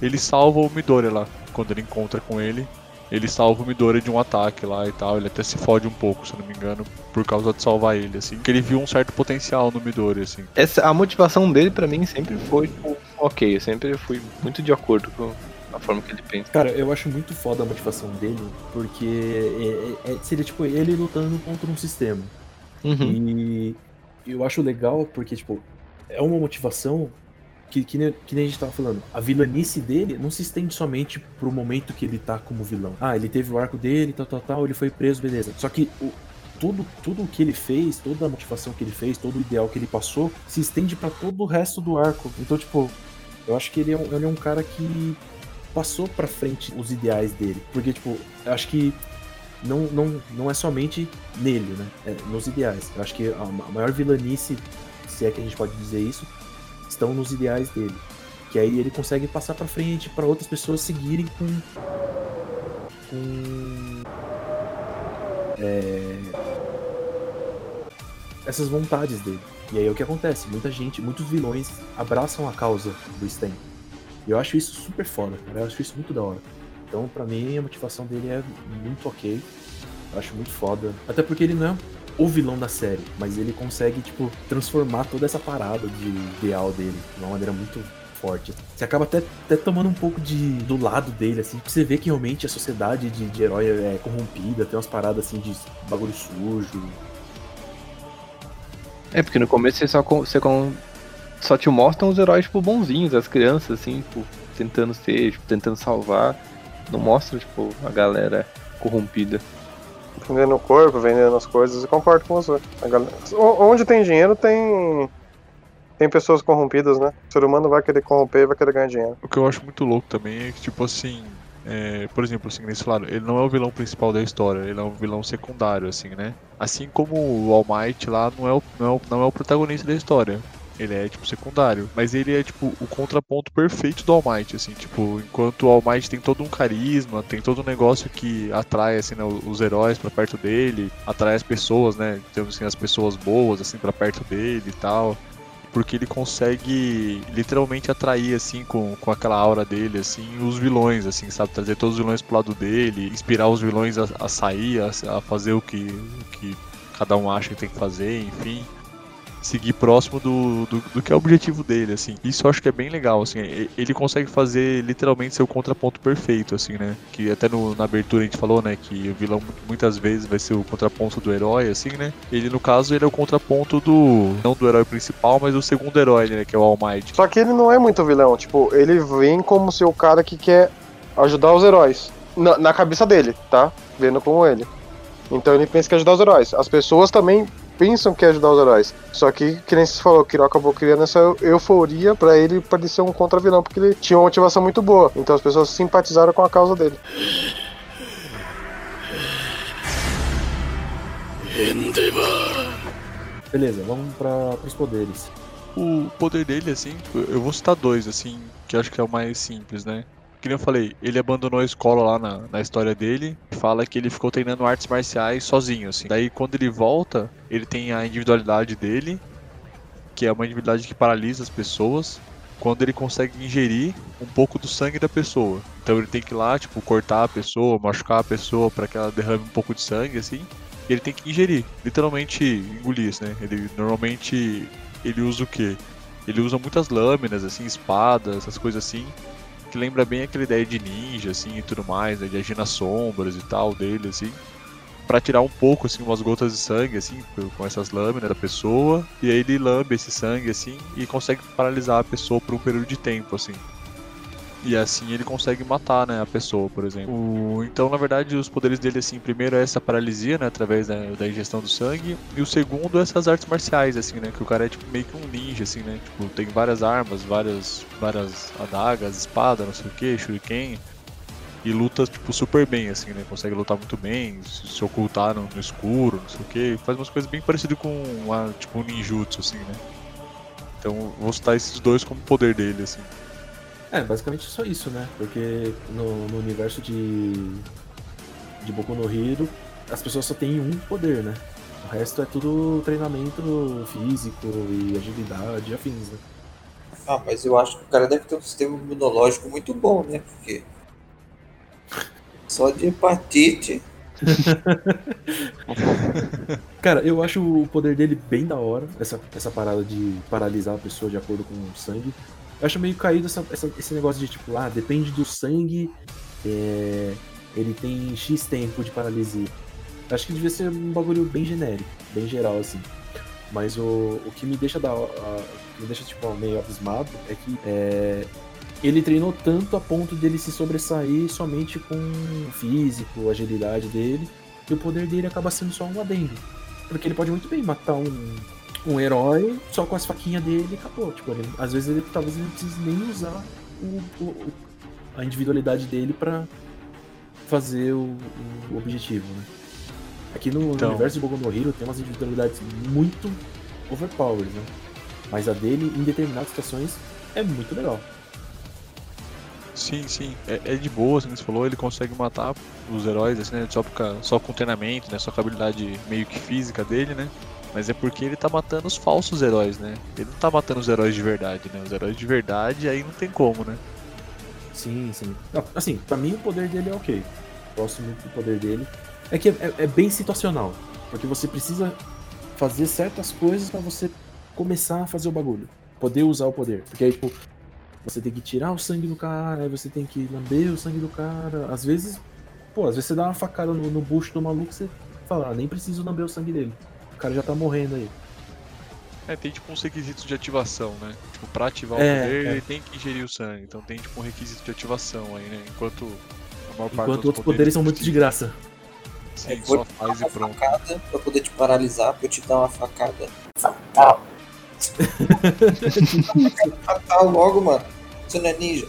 ele salva o Midori lá, quando ele encontra com ele. Ele salva o Midori de um ataque lá e tal. Ele até se fode um pouco, se não me engano, por causa de salvar ele, assim. Porque ele viu um certo potencial no Midori, assim. Essa, a motivação dele, pra mim, sempre foi tipo, ok. Eu sempre fui muito de acordo com a forma que ele pensa. Cara, eu acho muito foda a motivação dele, porque é- é- é- seria tipo ele lutando contra um sistema. Uhum. E eu acho legal porque, tipo, é uma motivação que, que, nem, que nem a gente tava falando. A vilanice dele não se estende somente pro momento que ele tá como vilão. Ah, ele teve o arco dele, tal, tal, tal, ele foi preso, beleza. Só que o, tudo, tudo o que ele fez, toda a motivação que ele fez, todo o ideal que ele passou, se estende pra todo o resto do arco. Então, tipo, eu acho que ele é um, ele é um cara que passou pra frente os ideais dele. Porque, tipo, eu acho que não, não, não é somente nele, né? É nos ideais. Eu acho que a ma- maior vilanice, se é que a gente pode dizer isso, estão nos ideais dele. Que aí ele consegue passar pra frente pra outras pessoas seguirem com. com. é, essas vontades dele. E aí é o que acontece, muita gente, muitos vilões abraçam a causa do Stan. E eu acho isso super foda, cara. Eu acho isso muito da hora. Então, pra mim, a motivação dele é muito ok. Eu acho muito foda. Até porque ele não é o vilão da série, mas ele consegue, tipo, transformar toda essa parada de ideal dele de uma maneira muito forte. Você acaba até, até tomando um pouco de do lado dele, assim, porque você vê que realmente a sociedade de, de herói é corrompida, tem umas paradas assim de bagulho sujo. É, porque no começo você só, você só te mostram os heróis, tipo, bonzinhos, as crianças, assim, tipo, tentando ser, tipo, tentando salvar. Não mostra, tipo, a galera corrompida. Vendendo o corpo, vendendo as coisas, eu concordo com você. Galera- Onde tem dinheiro, tem. Tem pessoas corrompidas, né? O ser humano vai querer corromper vai querer ganhar dinheiro. O que eu acho muito louco também é que, tipo assim, é, por exemplo, assim, nesse lado, ele não é o vilão principal da história, ele é um vilão secundário, assim, né? Assim como o All Might lá não é o, não é o, não é o protagonista da história. Ele é, tipo, secundário. Mas ele é, tipo, o contraponto perfeito do All Might, assim, tipo, enquanto o All Might tem todo um carisma, tem todo um negócio que atrai, assim, né, os heróis pra perto dele, atrai as pessoas, né, temos, assim, as pessoas boas, assim, pra perto dele e tal porque ele consegue literalmente atrair, assim, com, com aquela aura dele, assim, os vilões, assim, sabe? Trazer todos os vilões pro lado dele, inspirar os vilões a, a sair, a, a fazer o que, o que cada um acha que tem que fazer, enfim. Seguir próximo do, do, do que é o objetivo dele, assim. Isso eu acho que é bem legal, assim. Ele consegue fazer literalmente seu contraponto perfeito, assim, né? Que até no- na abertura a gente falou, né? Que o vilão muitas vezes vai ser o contraponto do herói, assim, né? Ele, no caso, ele é o contraponto do. Não do herói principal, mas do segundo herói, né? Que é o All Might. Só que ele não é muito vilão, tipo, ele vem como ser o cara que quer ajudar os heróis. Na, na cabeça dele, tá? Vendo como ele. Então ele pensa que ajudar os heróis. As pessoas também pensam que é ajudar os heróis. Só que, que nem você falou, o Kiro acabou criando essa eu- euforia pra ele parecer um contra-vilão, porque ele tinha uma motivação muito boa. Então as pessoas simpatizaram com a causa dele. Beleza, vamos para os poderes. O poder dele, assim, eu vou citar dois, assim, que eu acho que é o mais simples, né? Que nem eu falei, ele abandonou a escola lá na, na história dele, fala que ele ficou treinando artes marciais sozinho, assim. Daí quando ele volta, ele tem a individualidade dele, que é uma individualidade que paralisa as pessoas, quando ele consegue ingerir um pouco do sangue da pessoa. Então ele tem que ir lá, tipo, cortar a pessoa, machucar a pessoa para que ela derrame um pouco de sangue, assim. E ele tem que ingerir, literalmente engolir, isso, né? Ele normalmente ele usa o quê? Ele usa muitas lâminas, assim, espadas, essas coisas assim, que lembra bem aquela ideia de ninja, assim, e tudo mais, né? De agir nas sombras e tal dele, assim. Pra tirar um pouco, assim, umas gotas de sangue, assim, com essas lâminas da pessoa. E aí ele lambe esse sangue, assim, e consegue paralisar a pessoa por um período de tempo, assim. E assim ele consegue matar, né, a pessoa, por exemplo. O- Então, na verdade, os poderes dele, assim, primeiro é essa paralisia, né, através da, da ingestão do sangue. E o segundo é essas artes marciais, assim, né, que o cara é, tipo, meio que um ninja, assim, né. Tipo, tem várias armas, várias, várias adagas, espada, não sei o que, shuriken. E luta, tipo, super bem, assim, né, consegue lutar muito bem, se, ocultar no, no escuro, não sei o que. Faz umas coisas bem parecidas com, tipo, um ninjutsu, assim, né. Então, vou citar esses dois como poder dele, assim. É, basicamente só isso, né? Porque no, no universo de. de Boku no Hero, as pessoas só têm um poder, né? O resto é tudo treinamento físico e agilidade e afins, né? Ah, mas eu acho que o cara deve ter um sistema imunológico muito bom, né? Porque. Só de hepatite. Cara, eu acho o poder dele bem da hora, essa, essa parada de paralisar a pessoa de acordo com o sangue. Eu acho meio caído essa- essa- esse negócio de tipo, ah, depende do sangue, é, ele tem X tempo de paralisia. Acho que devia ser um bagulho bem genérico, bem geral, assim. Mas o, o que me deixa da, a- que me deixa tipo, meio abismado é que é, ele treinou tanto a ponto dele se sobressair somente com o físico, a agilidade dele, e o poder dele acaba sendo só um adendo. Porque ele pode muito bem matar um, um herói só com as faquinhas dele acabou. Tipo, ele- às vezes ele talvez ele não precise nem usar o- o- a individualidade dele pra fazer o, o objetivo, né? Aqui no, no Então. universo de Boku no Hero tem umas individualidades muito overpowered, né? Mas a dele, em determinadas situações, é muito legal. Sim, sim. É, é de boa, assim, como você falou, ele consegue matar os heróis, assim, né? Só, por, só com treinamento, né? Só com a habilidade meio que física dele, né? Mas é porque ele tá matando os falsos heróis, né? Ele não tá matando os heróis de verdade, né? Os heróis de verdade aí não tem como, né? Sim, sim. Assim, pra mim o poder dele é ok. Gosto muito do poder dele. É que é, é bem situacional. Porque você precisa fazer certas coisas pra você começar a fazer o bagulho. Poder usar o poder. Porque aí, tipo, você tem que tirar o sangue do cara, aí você tem que lamber o sangue do cara. Às vezes, pô, às vezes você dá uma facada no, no bucho do maluco e você fala, ah, nem preciso lamber o sangue dele. O cara já tá morrendo aí. É, tem tipo uns requisitos de ativação, né? Tipo, pra ativar É, o poder, é. ele tem que ingerir o sangue. Então tem tipo um requisito de ativação aí, né? Enquanto a maior parte Enquanto dos outros poderes são muito de graça. Sim, vou só faz e uma pronto. facada pra poder te paralisar, pra eu te dar uma facada. Fatal. Fatal logo, mano. Você não é ninja.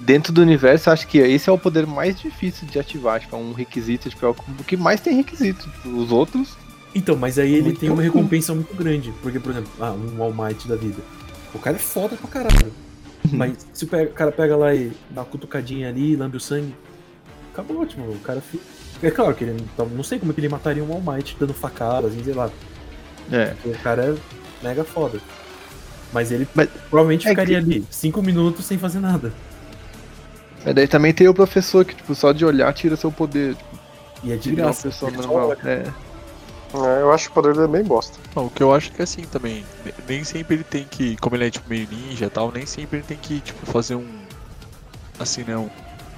Dentro do universo, eu acho que esse é o poder mais difícil de ativar. Tipo, é um requisito, tipo, é o que mais tem requisito. Tipo, os outros. Então, mas aí ele tem uma recompensa muito grande. Porque, por exemplo, ah, um All Might da vida. O cara é foda pra caralho. Mas se o cara pega lá e dá uma cutucadinha ali, lambe o sangue, acabou, tipo, o cara fica. É claro que ele não, não sei como é que ele mataria um All Might dando facadas, assim, sei lá. É. Porque o cara é mega foda. Mas ele Mas provavelmente é ficaria que- ali, cinco minutos sem fazer nada. Mas daí também tem o professor que, tipo, só de olhar tira seu poder. Tipo, E é de graça. pessoa só normal. É. É, eu acho que o poder dele é bem bosta. Não, o que eu acho que é assim também. ne- Nem sempre ele tem que. Como ele é tipo meio ninja e tal, nem sempre ele tem que, tipo, fazer um. Assim, né? Um,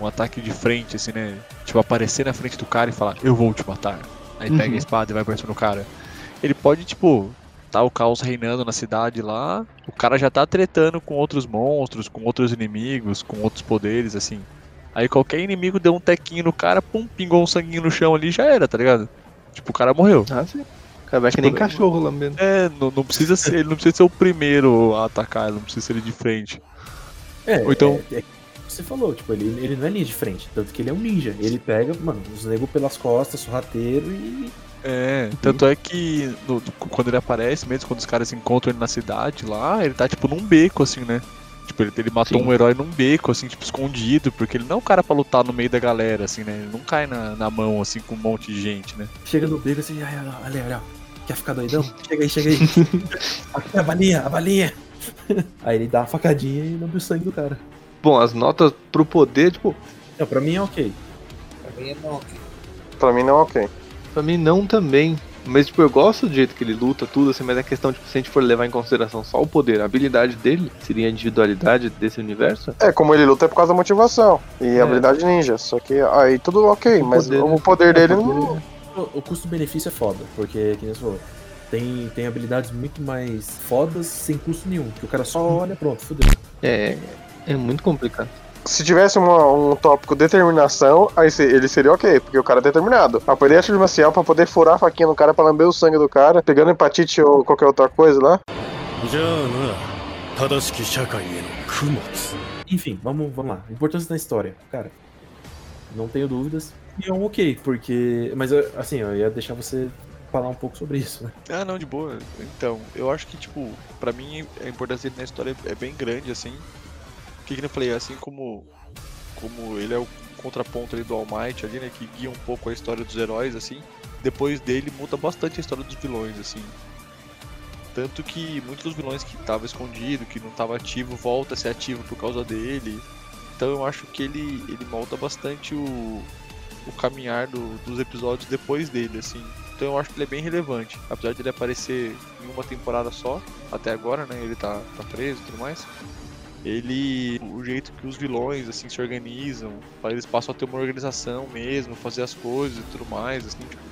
um ataque de frente, assim, né? Tipo, aparecer na frente do cara e falar, eu vou te matar. Aí pega Uhum. a espada e vai pra cima do cara. Ele pode, tipo, tá o caos reinando na cidade lá, o cara já tá tretando com outros monstros, com outros inimigos, com outros poderes, assim. Aí qualquer inimigo deu um tequinho no cara, pum, pingou um sanguinho no chão ali já era, tá ligado? Tipo, o cara morreu. Ah, sim. O cara vai que Tipo, nem cachorro lambendo. É, não, não precisa ser, ele não precisa ser o primeiro a atacar, ele não precisa ser ele de frente. É, Ou então- é, é, você falou, tipo, ele, ele não é linha de frente, tanto que ele é um ninja. Ele pega, mano, os nego pelas costas, sorrateiro e. É, tanto é que no- quando ele aparece, mesmo quando os caras encontram ele na cidade lá, ele tá tipo num beco, assim, né? Tipo, ele, ele matou Sim. um herói num beco, assim, tipo, escondido, porque ele não é um cara pra lutar no meio da galera, assim, né? Ele não cai na, na mão, assim, com um monte de gente, né? Chega no beco assim, ai, olha, olha, olha, quer ficar doidão? Chega aí, chega aí. Aqui é a balinha, a balinha. Aí ele dá uma facadinha e lambe o sangue do cara. Bom, as notas pro poder, tipo, Não, pra mim é ok. Pra mim não. Pra mim não é ok. pra mim não também. Mas, tipo, eu gosto do jeito que ele luta, tudo, assim, mas a questão, tipo, se a gente for levar em consideração só o poder, a habilidade dele, seria a individualidade desse universo, É, como ele luta é por causa da motivação e É. habilidade ninja. Só que aí tudo ok, O mas poder, o né? poder dele É, o não. poder, O, o custo-benefício é foda, porque, que nem você falou, tem, tem habilidades muito mais fodas sem custo nenhum. Que o cara só olha, pronto, fudeu. É, é muito complicado se tivesse uma, um tópico determinação, aí ele seria ok, porque o cara é determinado. Aprender arte marcial pra poder furar a faquinha no cara pra lamber o sangue do cara, pegando hepatite ou qualquer outra coisa lá. Enfim, vamos, vamos lá. Importância da história, cara. Não tenho dúvidas. E é um ok, porque. Mas assim, eu ia deixar você falar um pouco sobre isso, né? Ah, não, de boa. Então, eu acho que, tipo, pra mim a importância dele na história é bem grande, assim. Que, que? Assim como, como ele é o contraponto ali do All Might ali, né? Que guia um pouco a história dos heróis, assim. Depois dele muda bastante a história dos vilões, assim. Tanto que muitos dos vilões que estavam escondido, que não estava ativo, volta a ser ativo por causa dele. Então eu acho que ele, ele molda bastante o, o caminhar do- dos episódios depois dele, assim. Então eu acho que ele é bem relevante. Apesar de ele aparecer em uma temporada só, até agora, né? Ele tá, tá preso e tudo mais. Ele. O jeito que os vilões, assim, se organizam, para eles passam a ter uma organização mesmo, fazer as coisas e tudo mais, assim, tipo.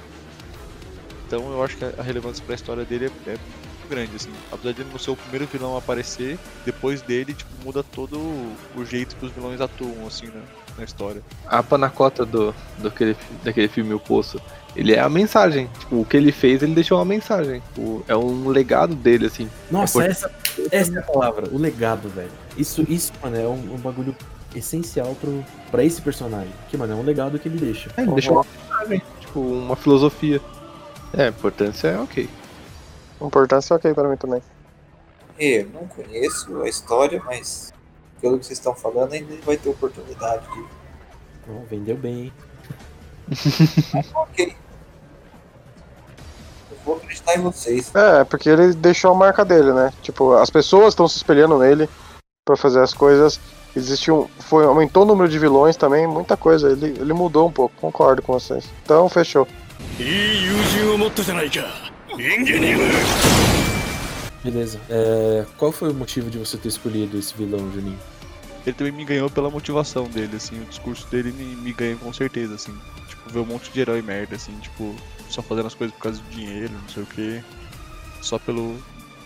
Então eu acho que a relevância pra história dele é, é muito grande, assim. Apesar de ele não ser o primeiro vilão a aparecer, depois dele, tipo, muda todo o, o jeito que os vilões atuam, assim, né, na história. A panacota do, do aquele, daquele filme O Poço, ele é a mensagem. Tipo, o que ele fez, ele deixou uma mensagem. Tipo, é um legado dele, assim. Nossa, É por- essa, essa é a palavra, o legado, velho. Isso, isso mano, é um, um bagulho essencial pro, pra esse personagem. Que, mano, é um legado que ele deixa. É, ele deixou uma tipo, uma filosofia. É, a importância é ok. Importância é ok pra mim também. Eu não conheço a história, mas pelo que vocês estão falando, ainda vai ter oportunidade de. Ó, vendeu bem, hein? Ok. Eu vou acreditar em vocês. É, porque ele deixou a marca dele, né? Tipo, as pessoas estão se espelhando nele para fazer as coisas. Existiu, foi, aumentou o número de vilões também, muita coisa. Ele, ele mudou um pouco, concordo com vocês. Então, fechou. Beleza. É, qual foi o motivo de você ter escolhido esse vilão, Juninho? Ele também me ganhou pela motivação dele, assim. O discurso dele me, me ganhou com certeza, assim. Tipo, ver um monte de herói merda, assim, tipo, só fazendo as coisas por causa do dinheiro, não sei o quê. Só pelo,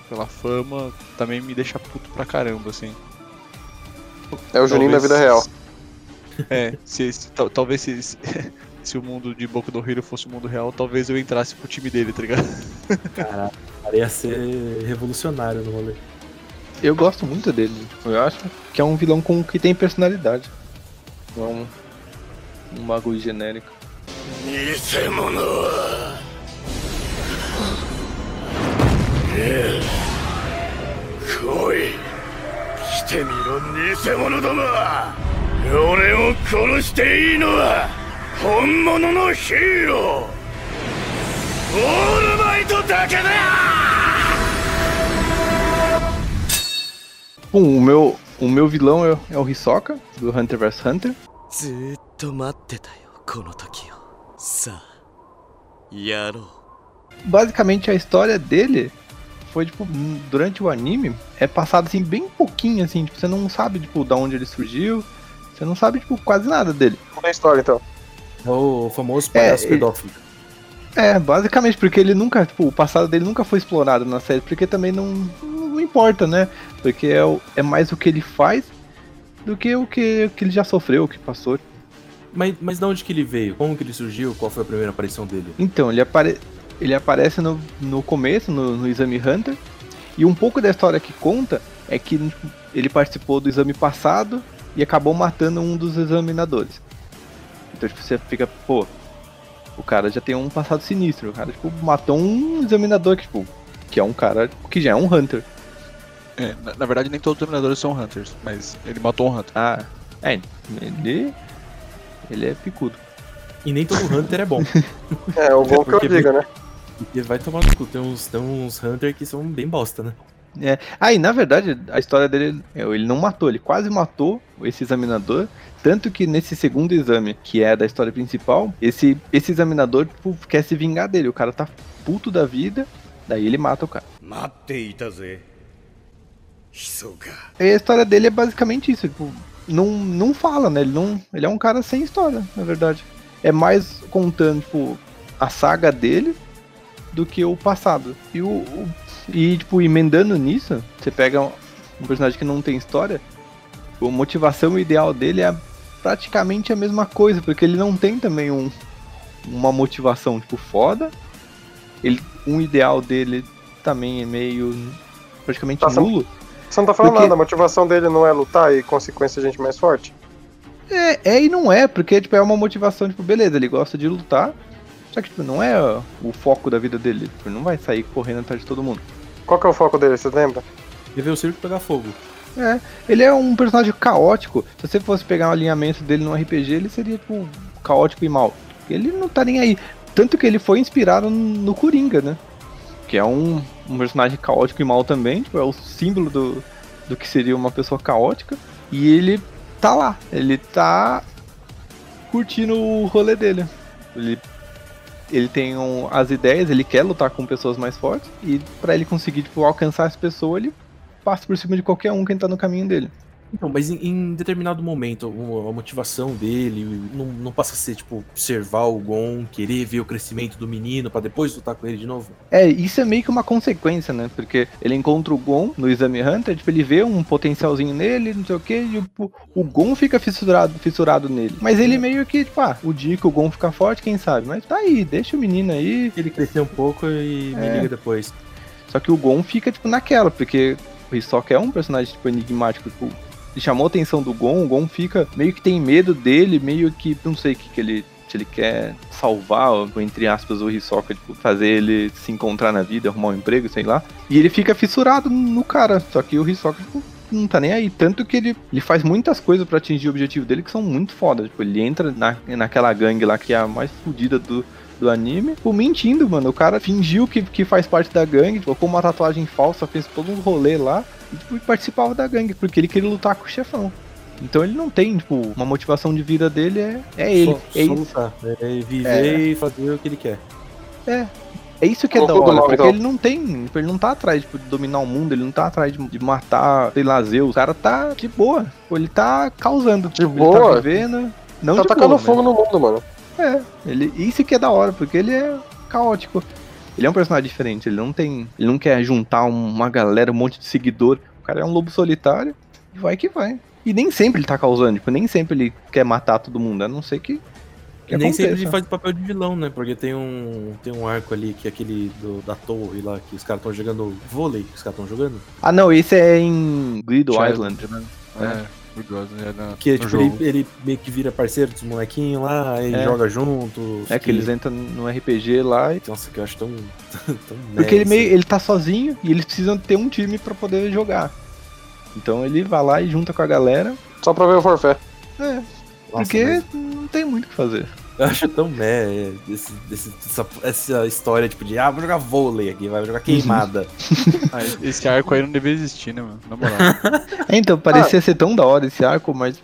pela fama, também me deixa puto pra caramba, assim. É o Juninho da vida real. É, se, se talvez se, se, se, o mundo de Boku do Hero fosse o mundo real, talvez eu entrasse pro time dele, tá ligado? Caraca, ia ser revolucionário no rolê. Eu gosto muito dele, eu acho que é um vilão com que tem personalidade. Não é um, um bagulho genérico. Nisemono! 来い来てみろ偽物ども俺を殺していいのは本物のヒーローオールマイトだけだ Bom, o meu, o meu vilão é, é o Hisoka, do Hunter vs Hunter. ずーっと待ってたよこの時をさあやろう Basicamente a história dele foi, tipo, durante o anime, é passado assim, bem pouquinho, assim, tipo, você não sabe, tipo, da onde ele surgiu, você não sabe, tipo, quase nada dele. Conta a história então. É o famoso palhaço ele- pedófilo. É, basicamente, porque ele nunca, tipo, o passado dele nunca foi explorado na série, porque também não, não importa, né? Porque é, o- é mais o que ele faz do que o que, o que ele já sofreu, o que passou. Mas, mas de onde que ele veio? Como que ele surgiu? Qual foi a primeira aparição dele? Então, ele, apare... ele aparece no, no começo, no, no Exame Hunter, e um pouco da história que conta é que tipo, ele participou do exame passado e acabou matando um dos examinadores. Então, tipo, você fica, pô, o cara já tem um passado sinistro, o cara, tipo, matou um examinador que, tipo, que é um cara que já é um Hunter. É, na, na verdade, nem todos os dominadores são Hunters, mas ele matou um Hunter. Ah, é, ele... Ele é picudo. E nem todo Hunter é bom. É, o bom que eu diga, né? e vai tomar no cu, tem uns, tem uns Hunter que são bem bosta, né? É. Aí, ah, na verdade, a história dele, é, ele não matou, ele quase matou esse examinador, tanto que nesse segundo exame, que é da história principal, esse, esse examinador tipo, quer se vingar dele, o cara tá puto da vida, daí ele mata o cara. Matei, tá Taze. E a história dele é basicamente isso, tipo, não, não fala, né? Ele, não, ele é um cara sem história, na verdade. É mais contando, tipo, a saga dele, do que o passado. E o. o- e, tipo, emendando nisso, você pega um, personagem que não tem história, a motivação ideal dele é praticamente a mesma coisa, porque ele não tem também um, uma motivação, tipo, foda. Ele, um ideal dele também é meio praticamente Tá, nulo. Você não tá falando Porque- nada, a motivação dele não é lutar e consequência a gente mais forte? É, é e não é, porque tipo, é uma motivação, tipo, beleza, ele gosta de lutar, só que tipo, não é o foco da vida dele. Tipo, ele não vai sair correndo atrás de todo mundo. Qual que é o foco dele, você lembra? E ver o circo pegar fogo. É, ele é um personagem caótico. Se você fosse pegar o alinhamento dele no RPG, ele seria, tipo, caótico e mal. Ele não tá nem aí. Tanto que ele foi inspirado no Coringa, né? Que é um, um personagem caótico e mal também, tipo, é o símbolo do, do que seria uma pessoa caótica. E ele tá lá, ele tá curtindo o rolê dele. Ele, ele tem um, as ideias, ele quer lutar com pessoas mais fortes, e para ele conseguir tipo, alcançar as pessoas, ele passa por cima de qualquer um que tá no caminho dele. Então, mas em, em determinado momento, o- a motivação dele não, não passa a ser, tipo, observar o Gon, querer ver o crescimento do menino pra depois lutar com ele de novo? É, isso é meio que uma consequência, né? Porque ele encontra o Gon no Exame Hunter, tipo, ele vê um potencialzinho nele, não sei o que, e tipo, o Gon fica fissurado, fissurado nele. Mas ele meio que, tipo, ah, o dia que o Gon ficar forte, quem sabe? Mas tá aí, deixa o menino aí. Ele crescer um pouco e me É. liga depois. Só que o Gon fica, tipo, naquela, porque o Hisoka é um personagem, tipo, enigmático, tipo, chamou a atenção do Gon, o Gon fica, meio que tem medo dele, meio que, não sei o que, que ele, ele quer salvar, entre aspas, o Hisoka, tipo, fazer ele se encontrar na vida, arrumar um emprego, sei lá, e ele fica fissurado no cara, só que o Hisoka, tipo, não tá nem aí, tanto que ele, ele faz muitas coisas pra atingir o objetivo dele que são muito fodas, tipo, ele entra na, naquela gangue lá que é a mais fodida do, do anime, tipo, mentindo, mano. O cara fingiu que, que faz parte da gangue, colocou uma tatuagem falsa, fez todo um rolê lá e, tipo, participava da gangue, porque ele queria lutar com o chefão. Então ele não tem, tipo, uma motivação de vida dele é, é ele. Só, é, isso. É viver É. e fazer o que ele quer. é isso que é da hora, porque ele não tem, tipo, ele não tá atrás tipo, de dominar o mundo, ele não tá atrás de, de matar, sei lá, Zeus. O cara tá de boa, Pô, ele tá causando. De Ele boa? tá vivendo, não Tá de tacando boa, fogo no mundo, mano. É, ele, isso que é da hora, porque ele é caótico. Ele é um personagem diferente, ele não tem. Ele não quer juntar uma galera, um monte de seguidor. O cara é um lobo solitário e vai que vai. E nem sempre ele tá causando, tipo, nem sempre ele quer matar todo mundo, a não ser que. que E nem sempre aconteça. ele faz o papel de vilão, né? Porque tem um, tem um arco ali que é aquele do- da torre lá, que os caras estão jogando vôlei, que os caras estão jogando. Ah, não, esse é em Child, Island. né? É, Good é na, Que tipo, ele, ele meio que vira parceiro dos molequinhos lá, aí É. joga junto. É que eles entram no RPG lá e. Nossa, que eu acho tão. tão Porque ele meio. assim. ele tá sozinho e eles precisam ter um time pra poder jogar. Então ele vai lá e junta com a galera. Só pra ver o forfé. É, Nossa, porque mas não tem muito o que fazer. Eu acho tão meh esse, esse- essa, essa história, tipo, de ah, vou jogar vôlei aqui, vai jogar queimada. Ah, esse arco aí não deveria existir, né, mano? Na moral. É, então, parecia ser tão da hora esse arco, mas.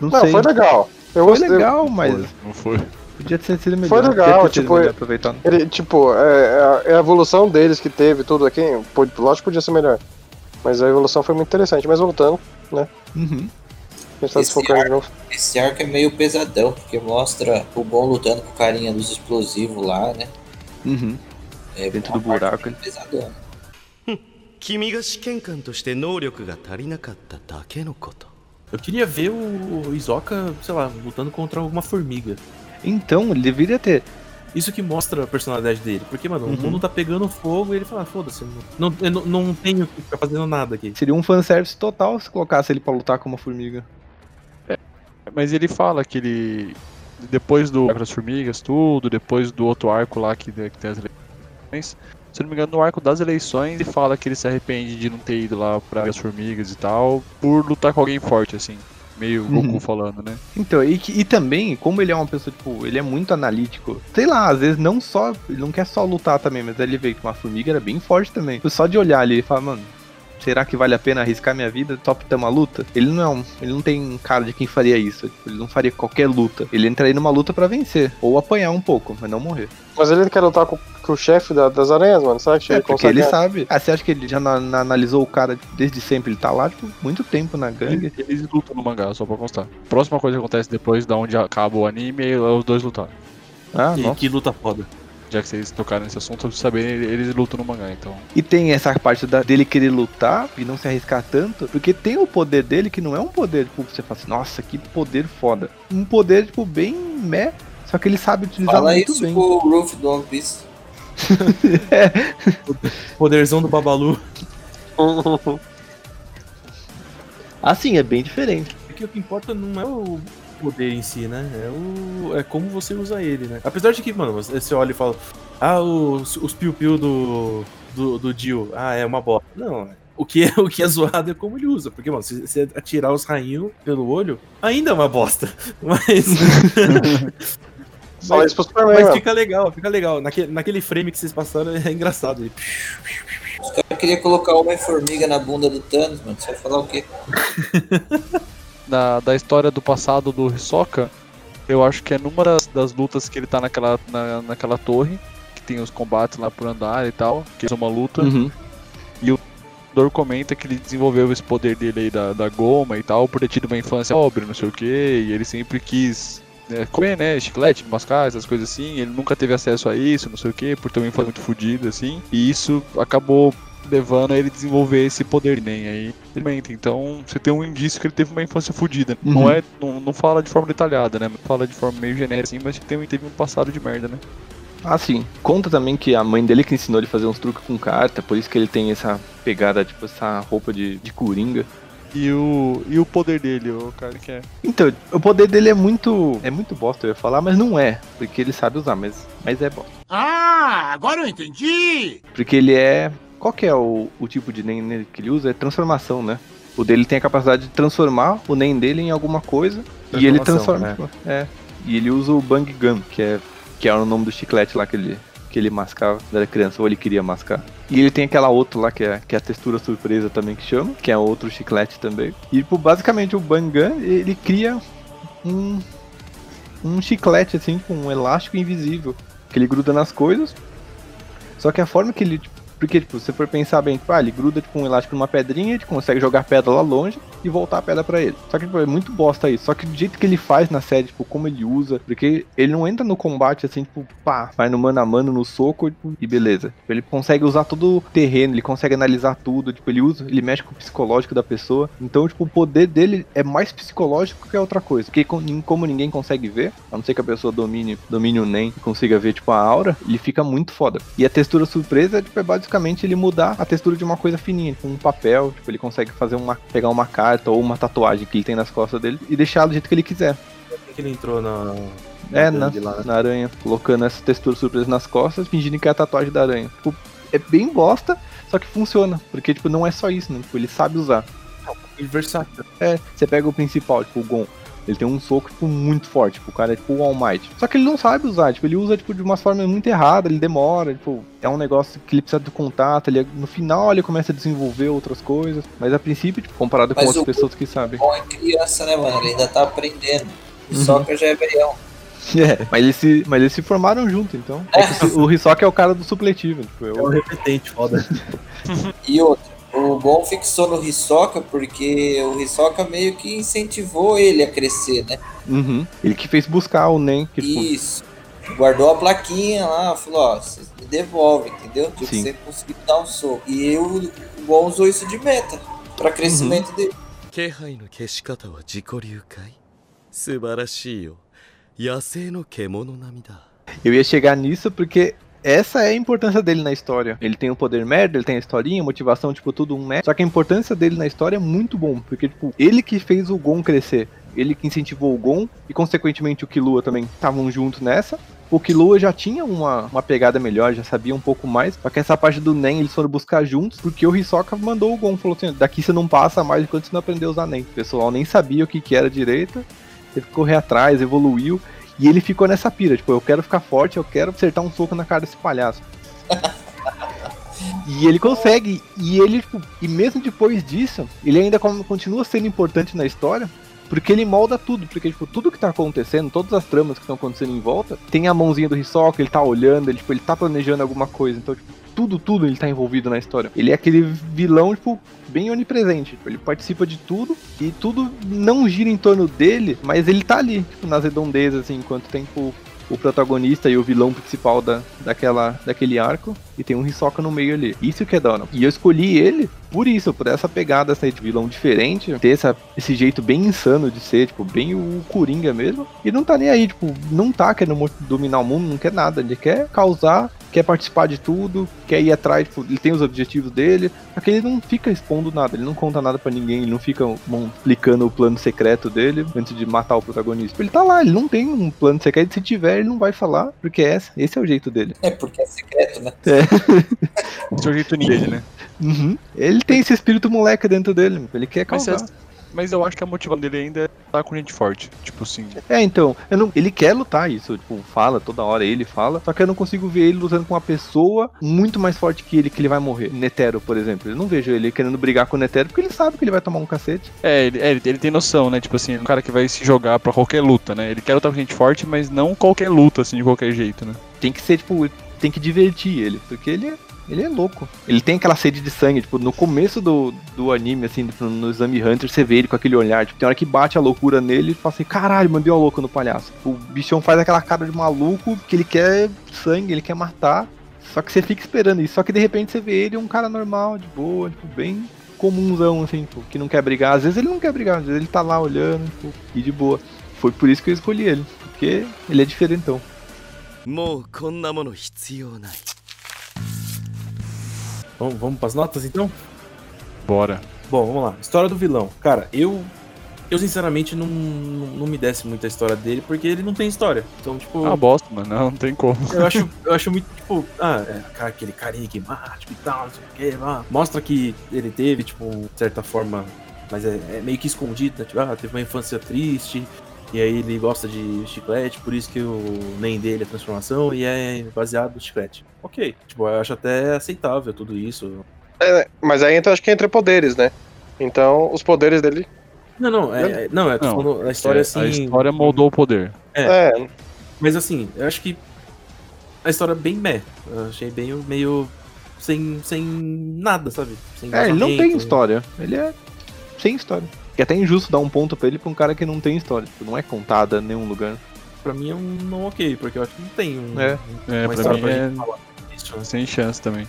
Não, Não, sei. foi legal. Eu Foi gostei. legal, mas Não foi. podia ter sido melhor. Foi legal, tipo, melhor é- aproveitado. Ele, tipo, é, é a- é evolução deles que teve, tudo aqui. Lógico que podia ser melhor. Mas a evolução foi muito interessante. Mas voltando, Uhum. a gente tá Esse desfocando de arco- novo. Esse arco é meio pesadão, porque mostra o Gon lutando com o carinha dos explosivos lá, né? Uhum. É Dentro uma do parte buraco, bem ele- pesadona. 君が試験官として能力が足りなかっただけのこと Eu queria ver o Isoka, sei lá, lutando contra alguma formiga. Então, ele deveria ter. Isso que mostra a personalidade dele. Porque, mano, Uhum. o mundo tá pegando fogo e ele fala, "Ah, foda-se, não, não, eu não, não tenho que ficar fazendo nada aqui. Seria um fanservice total se colocasse ele pra lutar como uma formiga. Mas ele fala que ele. Depois do arco das formigas, tudo, depois do outro arco lá que, que tem as eleições. Se eu não me engano, no arco das eleições, ele fala que ele se arrepende de não ter ido lá pra as formigas e tal, por lutar com alguém forte, assim. Meio Uhum. Goku falando, né? Então, e, e também, como ele é uma pessoa, tipo, ele é muito analítico. Sei lá, às vezes não só. Ele não quer só lutar também, mas ele vê que uma formiga era bem forte também. Tipo, Só de olhar ali e falar, mano. Será que vale a pena arriscar minha vida pra ter uma luta? Ele não é um, ele não tem cara de quem faria isso. Tipo, ele não faria qualquer luta. Ele entraria numa luta pra vencer. Ou apanhar um pouco, mas não morrer. Mas ele quer lutar com, com o chefe da- das aranhas, mano. Será que É, ele porque consegue? ele sabe. Ah, você acha que ele já na- na- analisou o cara desde sempre? Ele tá lá, tipo, muito tempo na gangue. Eles lutam no mangá, só pra constar. Próxima coisa que acontece depois da onde acaba o anime é os dois lutaram. Ah, E nossa. que luta foda. Já que vocês tocaram nesse assunto, eu preciso saber, eles lutam no mangá, então. E tem essa parte da- dele querer lutar e não se arriscar tanto, porque tem o poder dele que não é um poder, tipo, você fala assim, nossa, que poder foda. Um poder, tipo, bem meh, só que ele sabe utilizar Fala muito isso bem. pro Ruff do One Piece. Poderzão do Babalu. Assim, é bem diferente. Porque o que importa não é o poder em si, né? É, o, é como você usa ele, né? Apesar de que, mano, você olha e fala, ah, os, os piu-piu do, do, do Jill, ah, é uma bosta. Não, O que, é, o que é zoado é como ele usa. Porque, mano, se você atirar os rainhos pelo olho, ainda é uma bosta. Mas. Fala isso Superman, Mas fica legal, fica legal. Naquele, naquele frame que vocês passaram é engraçado. Ele- Os caras queriam colocar Homem-Formiga na bunda do Thanos, mano. Você vai falar o quê? Da, da história do passado do Hisoka, eu acho que é numa das, das lutas que ele tá naquela, na, naquela torre, que tem os combates lá por andar e tal, que é uma luta. Uhum. O Dor comenta que ele desenvolveu esse poder dele aí da, da goma e tal, por ter tido uma infância pobre, não sei o que, e ele sempre quis né, comer, né, chiclete, mascar, essas coisas assim, ele nunca teve acesso a isso, não sei o que, por ter uma infância muito fodida, assim, e isso acabou levando a ele desenvolver esse poder nem aí. Então você tem um indício que ele teve uma infância fodida. Não Uhum. é, não, não fala de forma detalhada, né? Fala de forma meio genérica assim, mas teve, teve um passado de merda, né? Ah, sim. Conta também que a mãe dele que ensinou ele a fazer uns truques com carta, por isso que ele tem essa pegada, tipo, essa roupa de, de coringa. E o e o poder dele, o cara que é Então, o poder dele é muito. É muito bosta, eu ia falar, mas não é. Porque ele sabe usar, mas, mas é bosta. Ah, agora eu entendi! Porque ele é. Qual que é o, o tipo de NEM que ele usa? É transformação, né? O dele tem a capacidade de transformar o NEM dele em alguma coisa. E ele transforma. tipo, É. E ele usa o Bang Gun, que é, que é o nome do chiclete lá que ele, que ele mascava quando era criança, ou ele queria mascar. E ele tem aquela outra lá que é, que é a textura surpresa também que chama, que é outro chiclete também. E tipo, basicamente o Bang Gun, ele cria um, um chiclete assim, com um elástico invisível, que ele gruda nas coisas. Só que a forma que ele. tipo, porque, tipo, se você for pensar bem, tipo, ah, ele gruda tipo, um elástico numa pedrinha, ele consegue jogar pedra lá longe e voltar a pedra pra ele. Só que, tipo, é muito bosta isso. Só que do jeito que ele faz na série, tipo, como ele usa, porque ele não entra no combate assim, tipo, pá, vai no mano a mano, no soco tipo, e beleza. Tipo, ele consegue usar todo o terreno, ele consegue analisar tudo, tipo, ele usa, ele mexe com o psicológico da pessoa. Então, tipo, o poder dele é mais psicológico que outra coisa. Porque com- como ninguém consegue ver, a não ser que a pessoa domine, domine o NEM e consiga ver, tipo, a aura, ele fica muito foda. E a textura surpresa, tipo, é basicamente ele mudar a textura de uma coisa fininha, tipo um papel, tipo, ele consegue fazer uma, pegar uma carta ou uma tatuagem que ele tem nas costas dele e deixar do jeito que ele quiser. Que ele entrou na. É, na, lá, né? na aranha, colocando essa textura surpresa nas costas, fingindo que é a tatuagem da aranha. Tipo, é bem bosta, só que funciona, porque, tipo, não é só isso, né? Tipo, ele sabe usar. Versátil. É, você pega o principal, tipo, o Gon. Ele tem um soco, tipo, muito forte. Tipo, o cara é tipo o All Might. Só que ele não sabe usar. Tipo, ele usa, tipo, de uma forma muito errada. Ele demora. Tipo, é um negócio que ele precisa do contato. Ele, no final, ele começa a desenvolver outras coisas. Mas a princípio, tipo, comparado com Mas outras o- pessoas que sabem. Bom, é criança, né, mano? Ele ainda tá aprendendo. O Uhum. Soccer já é velhão. É, mas eles se, mas eles se formaram junto, então. É que o Hisoka é o cara do supletivo. Tipo, É eu, um repetente, foda. E outra, o Gon fixou no Hisoka porque o Hisoka meio que incentivou ele a crescer, né? Uhum. Ele que fez buscar o Nen. Que, tipo, Isso. Guardou a plaquinha lá, falou, ó, vocês me devolvem, entendeu? Tipo, Sim. você conseguiu dar um soco. E eu, o Gon usou isso de meta pra crescimento dele. 気配の消し方は自己流かい素晴らしいよ野生の獣並みだ Eu ia chegar nisso porque essa é a importância dele na história. Ele tem o poder merda, ele tem a historinha, motivação, tipo, tudo um merda. Só que a importância dele na história é muito bom, porque, tipo, ele que fez o Gon crescer. Ele que incentivou o Gon e, consequentemente, o Killua também estavam juntos nessa. O Killua já tinha uma, uma pegada melhor, já sabia um pouco mais. Só que essa parte do Nen eles foram buscar juntos, porque o Hisoka mandou o Gon. Falou assim: daqui você não passa mais enquanto você não aprender a usar Nen. O pessoal nem sabia o que, que era direita. Teve que correr atrás, evoluiu. E ele ficou nessa pira, tipo, eu quero ficar forte, eu quero acertar um soco na cara desse palhaço. e ele consegue, e ele, tipo, e mesmo depois disso, ele ainda continua sendo importante na história, porque ele molda tudo, porque, tipo, tudo que tá acontecendo, todas as tramas que estão acontecendo em volta, tem a mãozinha do Hisoka, ele tá olhando, ele, tipo, ele tá planejando alguma coisa, então, tipo, tudo, tudo ele tá envolvido na história. Ele é aquele vilão, tipo, bem onipresente. Tipo, ele participa de tudo e tudo não gira em torno dele, mas ele tá ali, tipo, nas redondezas, assim, enquanto tem, tipo, o protagonista e o vilão principal da, daquela, daquele arco, e tem um Hisoka no meio ali. Isso que é hora. E eu escolhi ele por isso, por essa pegada assim, de vilão diferente, ter essa, esse jeito bem insano de ser, tipo, bem o Coringa mesmo. E não tá nem aí, tipo, não tá querendo dominar o mundo, não quer nada. Ele quer causar, quer participar de tudo, quer ir atrás, tipo, ele tem os objetivos dele. Só que ele não fica expondo nada, ele não conta nada pra ninguém, ele não fica explicando o plano secreto dele antes de matar o protagonista. Ele tá lá, ele não tem um plano secreto, se tiver, ele não vai falar, porque esse, esse é o jeito dele. É porque é secreto, né? Esse é o jeito ninja dele, né? Uhum. Ele tem esse espírito moleque dentro dele, ele quer Mas, causar. é- mas eu acho que a motivação dele ainda é estar com gente forte. Tipo assim, É, então, não- ele quer lutar isso, tipo, fala toda hora, ele fala, só que eu não consigo ver ele lutando com uma pessoa muito mais forte que ele, que ele vai morrer. Netero, por exemplo. Eu não vejo ele querendo brigar com o Netero, porque ele sabe que ele vai tomar um cacete. É, ele, é, ele, ele tem noção, né? Tipo assim, é um cara que vai se jogar pra qualquer luta, né? Ele quer lutar com gente forte, mas não qualquer luta, assim, de qualquer jeito, né? Tem que ser, tipo, tem que divertir ele, porque ele é. Ele é louco. Ele tem aquela sede de sangue, tipo, no começo do, do anime, assim, no, no Exame Hunter, você vê ele com aquele olhar, tipo, tem hora que bate a loucura nele e fala assim, caralho, mandei uma louca no palhaço. O bichão faz aquela cara de maluco, que ele quer sangue, ele quer matar, só que você fica esperando isso. Só que de repente você vê ele um cara normal, de boa, tipo, bem comunzão, assim, tipo, que não quer brigar. Às vezes ele não quer brigar, às vezes ele tá lá olhando, tipo, e de boa. Foi por isso que eu escolhi ele, porque ele é diferentão. もうこんなもの必要ない Vamos, vamos pras notas então? Bora. Bom, vamos lá. História do vilão. Cara, eu. Eu sinceramente não, não, me desce muito a história dele, porque ele não tem história. Então, tipo. Ah, bosta, mano. Não, não tem como. Eu acho, eu acho muito, tipo, ah, é cara, aquele carinha que mate e tal, não sei o que, lá. Mostra que ele teve, tipo, de certa forma, mas é, é meio que escondido, né? Tipo, ah, teve uma infância triste, e aí ele gosta de chiclete, por isso que o nem dele é transformação, e é baseado no chiclete. Ok, tipo, eu acho até aceitável tudo isso. É, mas aí então acho que entra poderes, né? Então, os poderes dele. Não, não, é, é- não, é, Não, falando a história É, assim. A história moldou o poder. É. É, Mas assim, eu acho que a história é bem meh. Eu achei bem meio sem, sem nada, sabe? Sem É, ele não tem história. Ele é sem história. E é até injusto dar um ponto pra ele pra um cara que não tem história. Tipo, não é contada em nenhum lugar. Pra mim é um não ok, porque eu acho que não tem um, É. É, uma pra história mim pra é gente falar disso, né? sem chance também.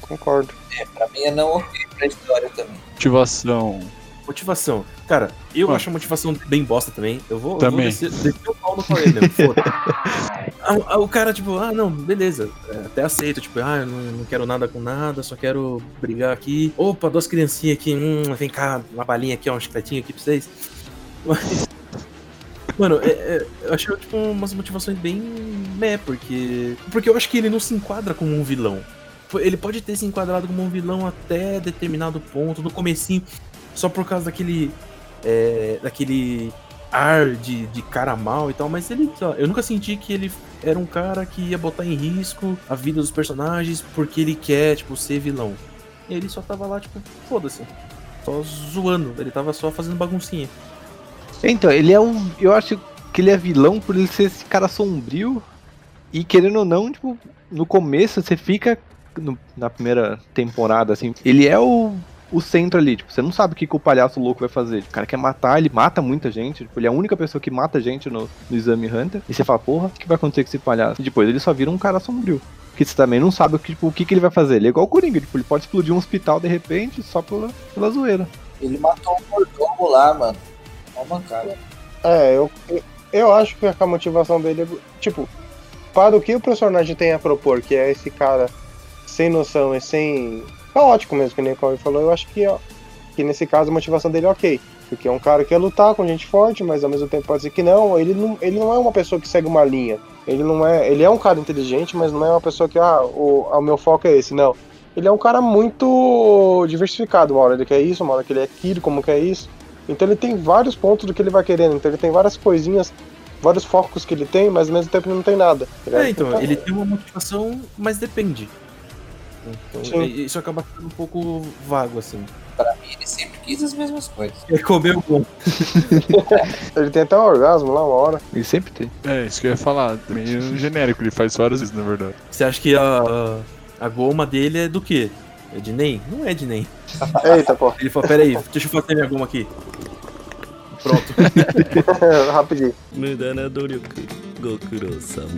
concordo. Pra mim é não ok pra história também. Motivação. Motivação. Cara, eu acho a motivação bem bosta também. Eu vou, eu vou Também. descer, descer o pau no Cauê mesmo, foda. Ah, O cara, tipo, ah, não, beleza. é, Até aceito, tipo, ah, eu não, não quero nada com nada, só quero brigar aqui. Opa, duas criancinhas aqui, hum, vem cá, uma balinha aqui, ó, um chicletinho aqui pra vocês. Mas. Mano, é- é, eu acho, tipo, umas motivações bem meh, porque. Porque eu acho que ele não se enquadra como um vilão. Ele pode ter se enquadrado como um vilão até determinado ponto, no comecinho, só por causa daquele. é, daquele ar de, de cara mal e tal, mas ele. Eu nunca senti que ele era um cara que ia botar em risco a vida dos personagens porque ele quer, tipo, ser vilão. Ele só tava lá, tipo, foda-se. Só zoando. Ele tava só fazendo baguncinha. Então, ele é um. Eu acho que ele é vilão por ele ser esse cara sombrio. E querendo ou não, tipo, no começo você fica. no- na primeira temporada, assim, ele é o, o centro ali. Tipo, você não sabe o que, que o palhaço louco vai fazer. O cara quer matar, ele mata muita gente. Tipo, ele é a única pessoa que mata gente no, no Exame Hunter. E você fala, porra, o que vai acontecer com esse palhaço? E depois ele só vira um cara sombrio. Porque você também não sabe o que, tipo, o que, que ele vai fazer. Ele é igual o Coringa, tipo, ele pode explodir um hospital de repente só pela, pela zoeira. Ele matou um mordomo lá, mano. Uma mancada. É, eu, eu- eu acho que a motivação dele é. Tipo, para o que o personagem tem a propor, que é esse cara sem noção e sem. Caótico mesmo, que nem o Cauê falou, eu acho que, ó, que nesse caso a motivação dele é ok. Porque é um cara que quer lutar com gente forte, mas ao mesmo tempo pode ser que não. Ele não, ele não é uma pessoa que segue uma linha. Ele não é. Ele é um cara inteligente, mas não é uma pessoa que, ah, o, ah, o meu foco é esse. Não. Ele é um cara muito diversificado. Uma hora ele quer isso, uma hora que ele é aquilo, como quer isso. Então ele tem vários pontos do que ele vai querendo. Então ele tem várias coisinhas, vários focos que ele tem, mas ao mesmo tempo ele não tem nada. tá? É, então, ele tem uma motivação, mas depende. Então, isso acaba sendo um pouco vago, assim. Pra mim, ele sempre quis as mesmas coisas. Ele comeu bom. ele tem até um orgasmo lá uma hora. Ele sempre tem. É, isso que eu ia falar. Meio genérico, ele faz várias vezes, na verdade. Você acha que a, a goma dele é do quê? É de NEM? Não é de NEM. Eita, pô. Ele falou, peraí, deixa eu fazer minha goma aqui. Pronto. Rapidinho. Mudana Doryoku. Gokuro-sama.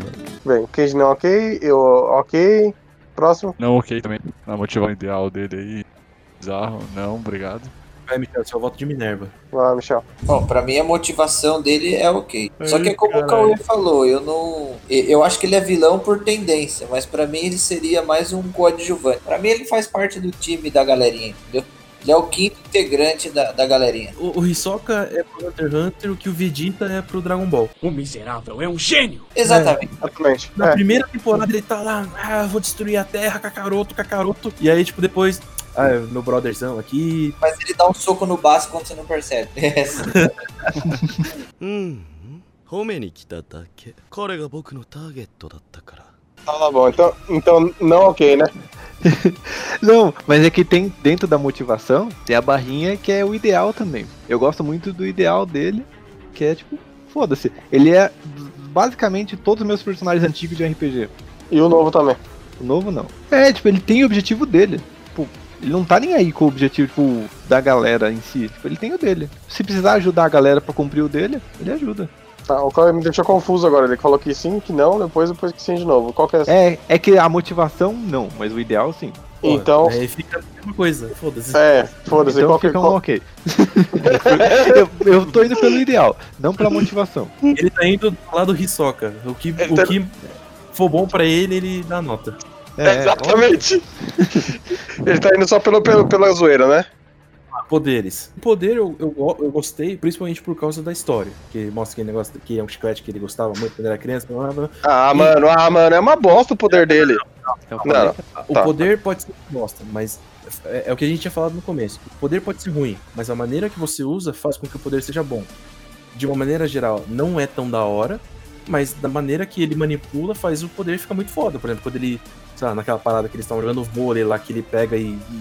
Bem, Keiji não é ok, eu ok, Próximo. Não, ok também. A motivação ideal dele aí. Bizarro. Não, obrigado. Vai, Michel, seu voto de Minerva. Vai lá, Michel. Bom, pra mim a motivação dele é ok. Só que é como o caralho. Cauê falou, eu não. Eu acho que ele é vilão por tendência, mas pra mim ele seria mais um coadjuvante. Pra mim ele faz parte do time da galerinha, entendeu? Ele é o quinto integrante da, da galerinha. O, o Hisoka é pro Hunter x Hunter, o que o Vegeta é pro Dragon Ball. O miserável é um gênio! Exatamente. Exatamente. Na É, primeira temporada ele tá lá, ah, vou destruir a Terra, Kakaroto, Kakaroto. E aí, tipo, depois, ah, é meu brotherzão aqui. Mas ele dá um soco no baço quando você não percebe. É, うん褒めに来ただけ彼が僕のターゲットだったから Então tá bom. Então, então não ok, né? Não, mas é que tem dentro da motivação, tem a barrinha que é o ideal também. Eu gosto muito do ideal dele, que é tipo, foda-se. Ele é basicamente todos os meus personagens antigos de RPG. E o novo também. O novo não. É, tipo, ele tem o objetivo dele. Tipo, ele não tá nem aí com o objetivo tipo, da galera em si. Tipo, ele tem o dele. Se precisar ajudar a galera pra cumprir o dele, ele ajuda. Tá, o cara me deixou confuso agora. Ele falou que sim, que não, depois depois que sim de novo. Qual que é essa? É, é que a motivação não, mas o ideal sim. Pô, Então, Aí fica a mesma coisa, foda-se. é, foda-se. Então qual que fica um ok. eu, eu tô indo pelo ideal, não pela motivação. Ele tá indo lá do Hisoka. O que, Ele o tá- que for bom pra ele, ele dá nota. É, Exatamente. ele tá indo só pelo, pelo, pela zoeira, né? Poderes. O poder eu, eu, eu gostei, principalmente por causa da história. Que mostra aquele negócio que é um chiclete que ele gostava muito quando era criança. blá, blá, blá. Ah, mano, ah, mano, é uma bosta o poder dele. Eu Não, não. O Tá. poder pode ser bosta, mas é, é o que a gente tinha falado no começo. O poder pode ser ruim, mas a maneira que você usa faz com que o poder seja bom. De uma maneira geral, não é tão da hora, mas da maneira que ele manipula faz o poder ficar muito foda. Por exemplo, quando ele, sei lá, naquela parada que eles estão jogando vôlei lá, que ele pega e, e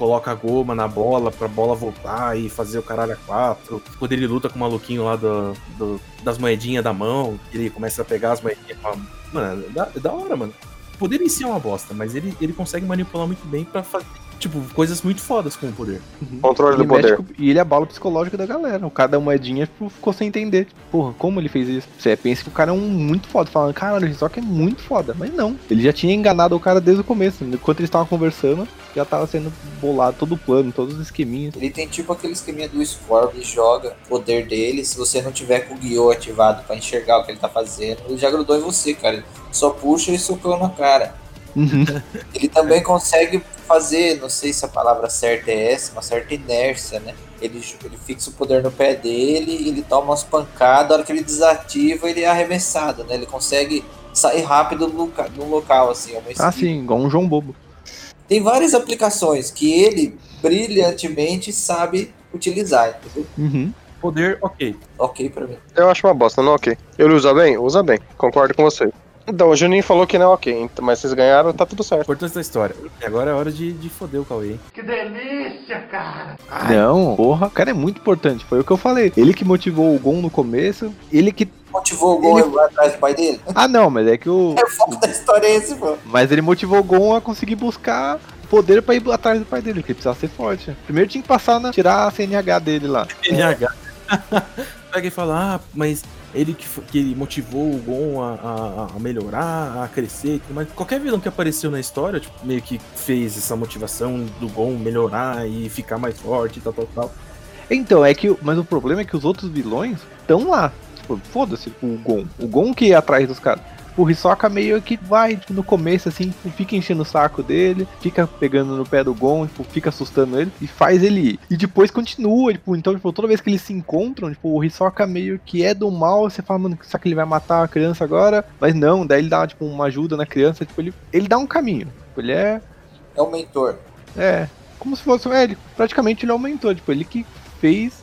coloca a goma na bola pra bola voltar e fazer o caralho a quatro. Quando ele luta com o maluquinho lá do, do- das moedinhas da mão, ele começa a pegar as moedinhas. com a- Mano, é da, é da hora, mano. O poder em si é uma bosta, mas ele, ele consegue manipular muito bem pra fazer, tipo, coisas muito fodas com o poder. Controle Ele do poder. com- e ele abala o psicológico da galera. O cada moedinha tipo, ficou sem entender. Porra, como ele fez isso? Você pensa que o cara é um muito foda, falando, caralho, o Hisoka é muito foda. Mas não. Ele já tinha enganado o cara desde o começo. Enquanto eles estavam conversando, já tava sendo bolado todo o plano, todos os esqueminhas. Ele tem tipo aquele esqueminha do Scorp, ele joga o poder dele. Se você não tiver com o Guiô ativado pra enxergar o que ele tá fazendo, ele já grudou em você, cara. Ele só puxa e socou na cara. Uhum. Ele também consegue fazer, não sei se a palavra certa é essa, uma certa inércia, né? Ele, ele fixa o poder no pé dele, ele toma umas pancadas, a hora que ele desativa, ele é arremessado, né? Ele consegue sair rápido do, loca- do local, assim. É uma Ah, sim, igual um João Bobo. Tem várias aplicações que ele brilhantemente sabe utilizar, entendeu? Uhum. Poder, ok. Ok pra mim. Eu acho uma bosta, não ok. Ele usa bem? Usa bem. Concordo com você. Então, o Juninho falou que não é ok, mas vocês ganharam, tá tudo certo. Importância da história. E agora é hora de, de foder o Cauê, hein? Não, porra, o cara é muito importante. Foi o que eu falei. Ele que motivou o Gon no começo. Ele que. Motivou o Gon Ele- a ir atrás do pai dele? Ah, não, mas é que o. É o foco da história é esse, pô. Mas ele motivou o Gon a conseguir buscar poder pra ir atrás do pai dele, porque ele precisava ser forte. Primeiro tinha que passar na. tirar a CNH dele lá. NH. Pega e fala, ah, mas ele que, que motivou o Gon a, a- a melhorar, a crescer mais. Qualquer vilão que apareceu na história, tipo, meio que fez essa motivação do Gon melhorar e ficar mais forte e tal, tal, tal. Então, é que. Mas o problema é que os outros vilões estão lá. Tipo, foda-se o Gon. O Gon que ia atrás dos caras. O Hisoka meio que vai, tipo, no começo, assim, fica enchendo o saco dele, fica pegando no pé do Gon, tipo, fica assustando ele e faz ele ir. E depois continua, tipo, então, tipo, toda vez que eles se encontram, tipo, o Hisoka meio que é do mal, você fala, mano, será que ele vai matar a criança agora? Mas não, daí ele dá, tipo, uma ajuda na criança, tipo, ele, ele dá um caminho. Tipo, ele é É o mentor. é, como se fosse. É, ele, praticamente ele aumentou, tipo, ele que fez.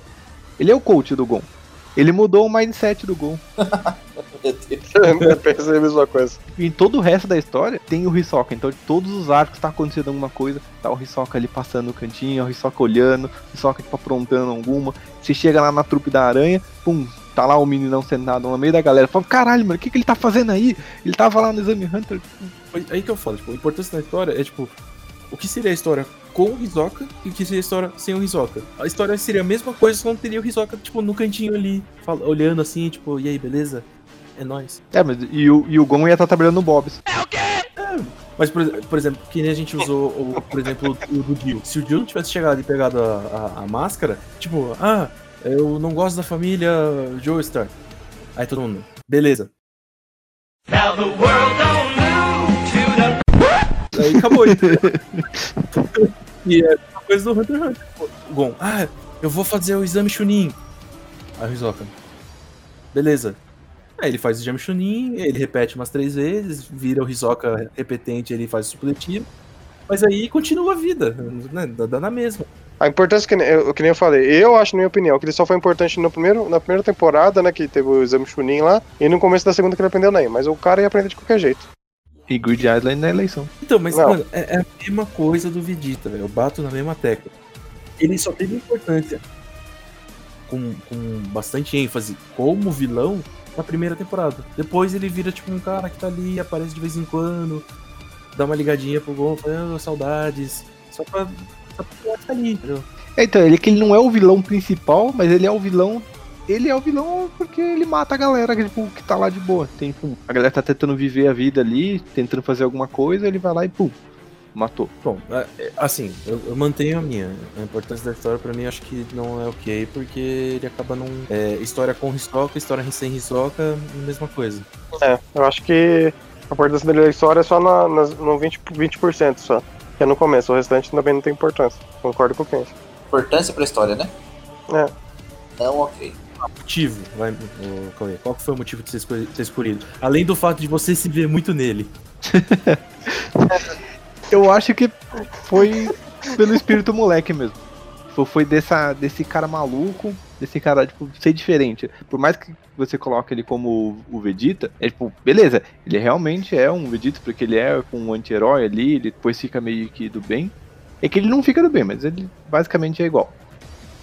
Ele é o coach do Gon. Ele mudou o mindset do Deus. Eu pensei a mesma coisa. E em todo o resto da história tem o Hisoka. Então, de todos os arcos tá acontecendo alguma coisa. Tá o Hisoka ali passando no cantinho, o Hisoka olhando, o Hisoka tipo aprontando alguma. Você chega lá na trupe da aranha, pum, tá lá o meninão sentado no meio da galera. Fala, caralho, mano, o que, que ele tá fazendo aí? Ele tava lá no Exame Hunter. Aí que eu falo, tipo, a importância da história é, tipo, o que seria a história com o Hisoka e o que seria a história sem o Hisoka. A história seria a mesma coisa, só não teria o Hisoka, tipo, no cantinho ali, olhando assim, tipo, e aí, beleza? É nóis. É, mas e o, e o Gon ia estar tá trabalhando no Bob's. Mas, por, por exemplo, que nem a gente usou, o, por exemplo, o do Dio. Se o Dio não tivesse chegado e pegado a, a, a máscara, tipo, ah, eu não gosto da família Joestar. Aí todo mundo, beleza. Aí acabou, entendeu? E é uma coisa do Hunter x Hunter. Gon, ah, eu vou fazer o exame Chunin. Aí o Hisoka, beleza. Aí ele faz o exame Chunin, ele repete umas três vezes, vira o Hisoka repetente, ele faz o supletivo. Mas aí continua a vida, né? Dá na mesma. A importância que, nem- eu, que nem eu falei, eu acho, na minha opinião, que ele só foi importante no primeiro, na primeira temporada, né? Que teve o exame Chunin lá, e no começo da segunda que ele aprendeu nem. Mas o cara ia aprender de qualquer jeito. E Grid Island na eleição. Então, mas, Não. mano, é, é a mesma coisa do Vegeta, velho. Eu bato na mesma tecla. Ele só teve importância com, com bastante ênfase como vilão na primeira temporada. Depois ele vira tipo um cara que tá ali, aparece de vez em quando, dá uma ligadinha pro Gon, fala, "Ah, saudades. Só pra, só pra ali, entendeu? É, Então, ele que ele não é o vilão principal, mas ele é o vilão. Ele é o vilão porque ele mata a galera tipo, que tá lá de boa. Tem, pum, a galera tá tentando viver a vida ali, tentando fazer alguma coisa, ele vai lá e pum, matou. Bom, é, é, assim, eu, eu mantenho a minha. A importância da história pra mim acho que não é ok, porque ele acaba não. É, história com Hisoka, história sem Hisoka, mesma coisa. É, eu acho que a importância dele na história é só na, nas- no 20%, 20% só. Que é no começo, o restante também não tem importância. Concordo com o Kenji. Importância pra história, né? É. Não, ok. Motivo, vai, qual foi o motivo de você ter escolhido? Além do fato de você se ver muito nele. Eu acho que foi pelo espírito moleque mesmo. Foi- Foi dessa, desse cara maluco, desse cara, tipo, ser diferente. Por mais que você coloque ele como o Vegeta, é tipo, beleza, ele realmente é um Vegeta, porque ele é um anti-herói ali, ele depois fica meio que do bem. É que ele não fica do bem, mas ele basicamente é igual.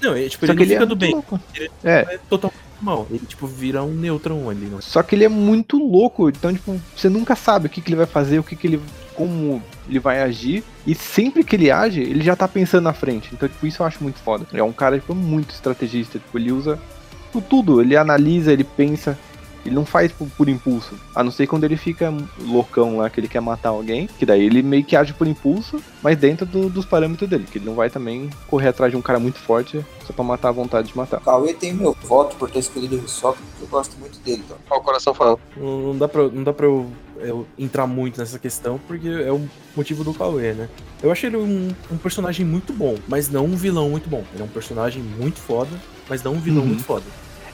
Não, é, tipo, Só ele que ele fica é do muito bem. louco. Ele É, é totalmente mal. Ele, tipo, vira um neutrão ali. Não. Só que ele é muito louco, então, tipo, você nunca sabe o que, que ele vai fazer, o que, que ele. como ele vai agir. E sempre que ele age, ele já tá pensando na frente. Então, tipo, isso eu acho muito foda. Ele é um cara, tipo, muito estrategista. Tipo, ele usa tipo, tudo. Ele analisa, ele pensa. Ele não faz por, por impulso. A não ser quando ele fica loucão lá, que ele quer matar alguém. Que daí ele meio que age por impulso, mas dentro do- dos parâmetros dele. Que ele não vai também correr atrás de um cara muito forte só pra matar a vontade de matar. O Cauê tem meu voto por ter escolhido o Hisoka, porque eu gosto muito dele. Então. Olha o coração falando. Não, não dá pra, não dá pra eu, eu entrar muito nessa questão, porque é o motivo do Cauê, né? Eu achei ele um, um personagem muito bom, mas não um vilão muito bom. Ele é um personagem muito foda, mas não um vilão Uhum. muito foda.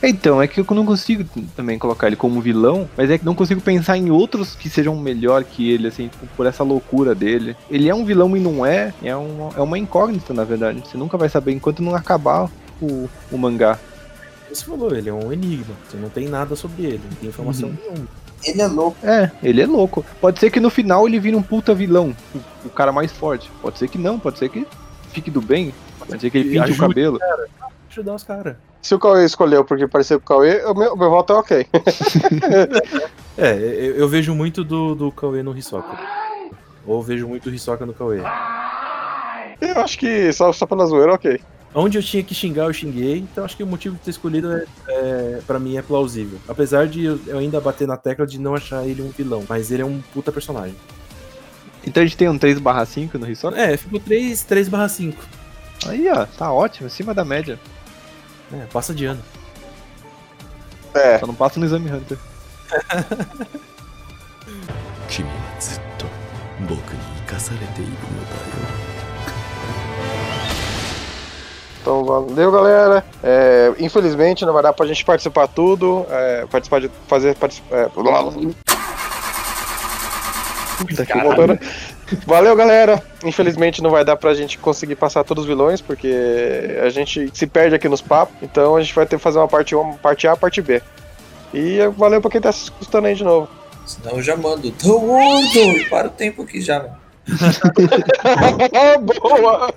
Então, é que eu não consigo também colocar ele como vilão, mas é que não consigo pensar em outros que sejam melhor que ele, assim, tipo, por essa loucura dele. Ele é um vilão e não é, é uma, é uma incógnita, na verdade. Você nunca vai saber enquanto não acabar o, o mangá. Você falou, ele é um enigma. Você não tem nada sobre ele, não tem informação Uhum. nenhuma. Ele é louco. É, ele é louco. Pode ser que no final ele vire um puta vilão, o, o cara mais forte. Pode ser que não, pode ser que fique do bem, pode ser que ele pinte o cabelo. Ajudar os caras. Se o Cauê escolheu porque pareceu com o Cauê, o meu, meu voto é ok. É, eu, eu vejo muito do, do Cauê no Hisoka. Ou vejo muito o Hisoka no Cauê. Eu acho que só, só pela zoeira, ok. Onde eu tinha que xingar, eu xinguei. Então acho que o motivo de ter escolhido é, é, para mim é plausível. Apesar de eu, eu ainda bater na tecla de não achar ele um vilão. Mas ele é um puta personagem. Então a gente tem um 3/5 no Hisoka. É, ficou 3, 3 barra 5. Aí, ó, tá ótimo, acima da média. É, passa de ano. É, Só não passa no Exame Hunter. 君はずっと僕に生かされているのだよ então valeu, galera. É, infelizmente não vai dar pra gente participar tudo. É, participar de. fazer. participar. É, Puta que Voltando. Valeu, galera. Infelizmente não vai dar pra gente conseguir passar todos os vilões, porque a gente se perde aqui nos papos. Então a gente vai ter que fazer uma parte, uma parte A, parte B. E valeu pra quem tá escutando aí de novo. Senão eu já mando. The World! E para o tempo aqui já, mano. Boa!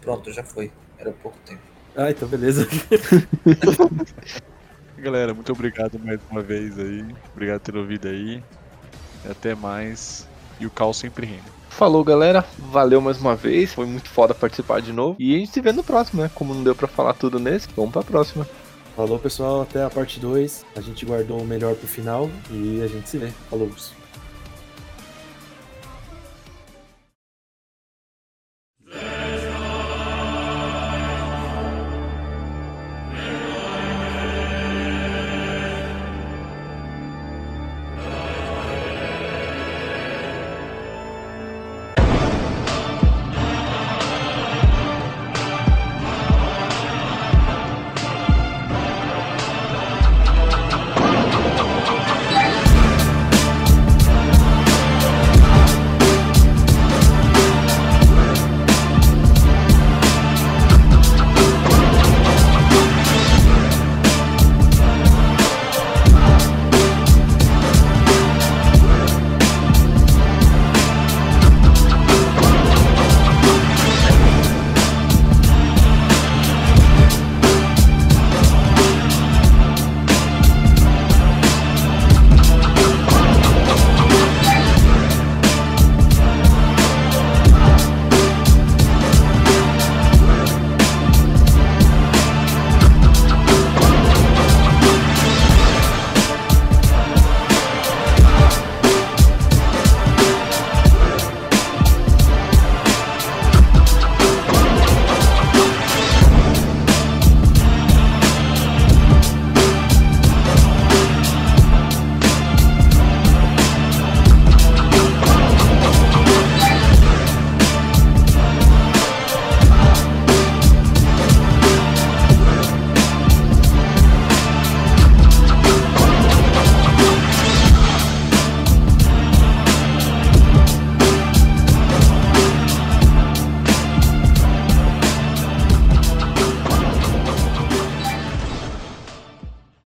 Pronto, já foi. Era pouco tempo. Ah, então beleza. Galera, muito obrigado mais uma vez aí. Obrigado por ter ouvido aí. E até mais. E o Cal sempre rindo. Falou, galera. Valeu mais uma vez. Foi muito foda participar de novo. E a gente se vê no próximo, né? Como não deu pra falar tudo nesse, vamos pra próxima. Falou, pessoal. Até a parte 2. A gente guardou o melhor pro final. E a gente se vê. Falou.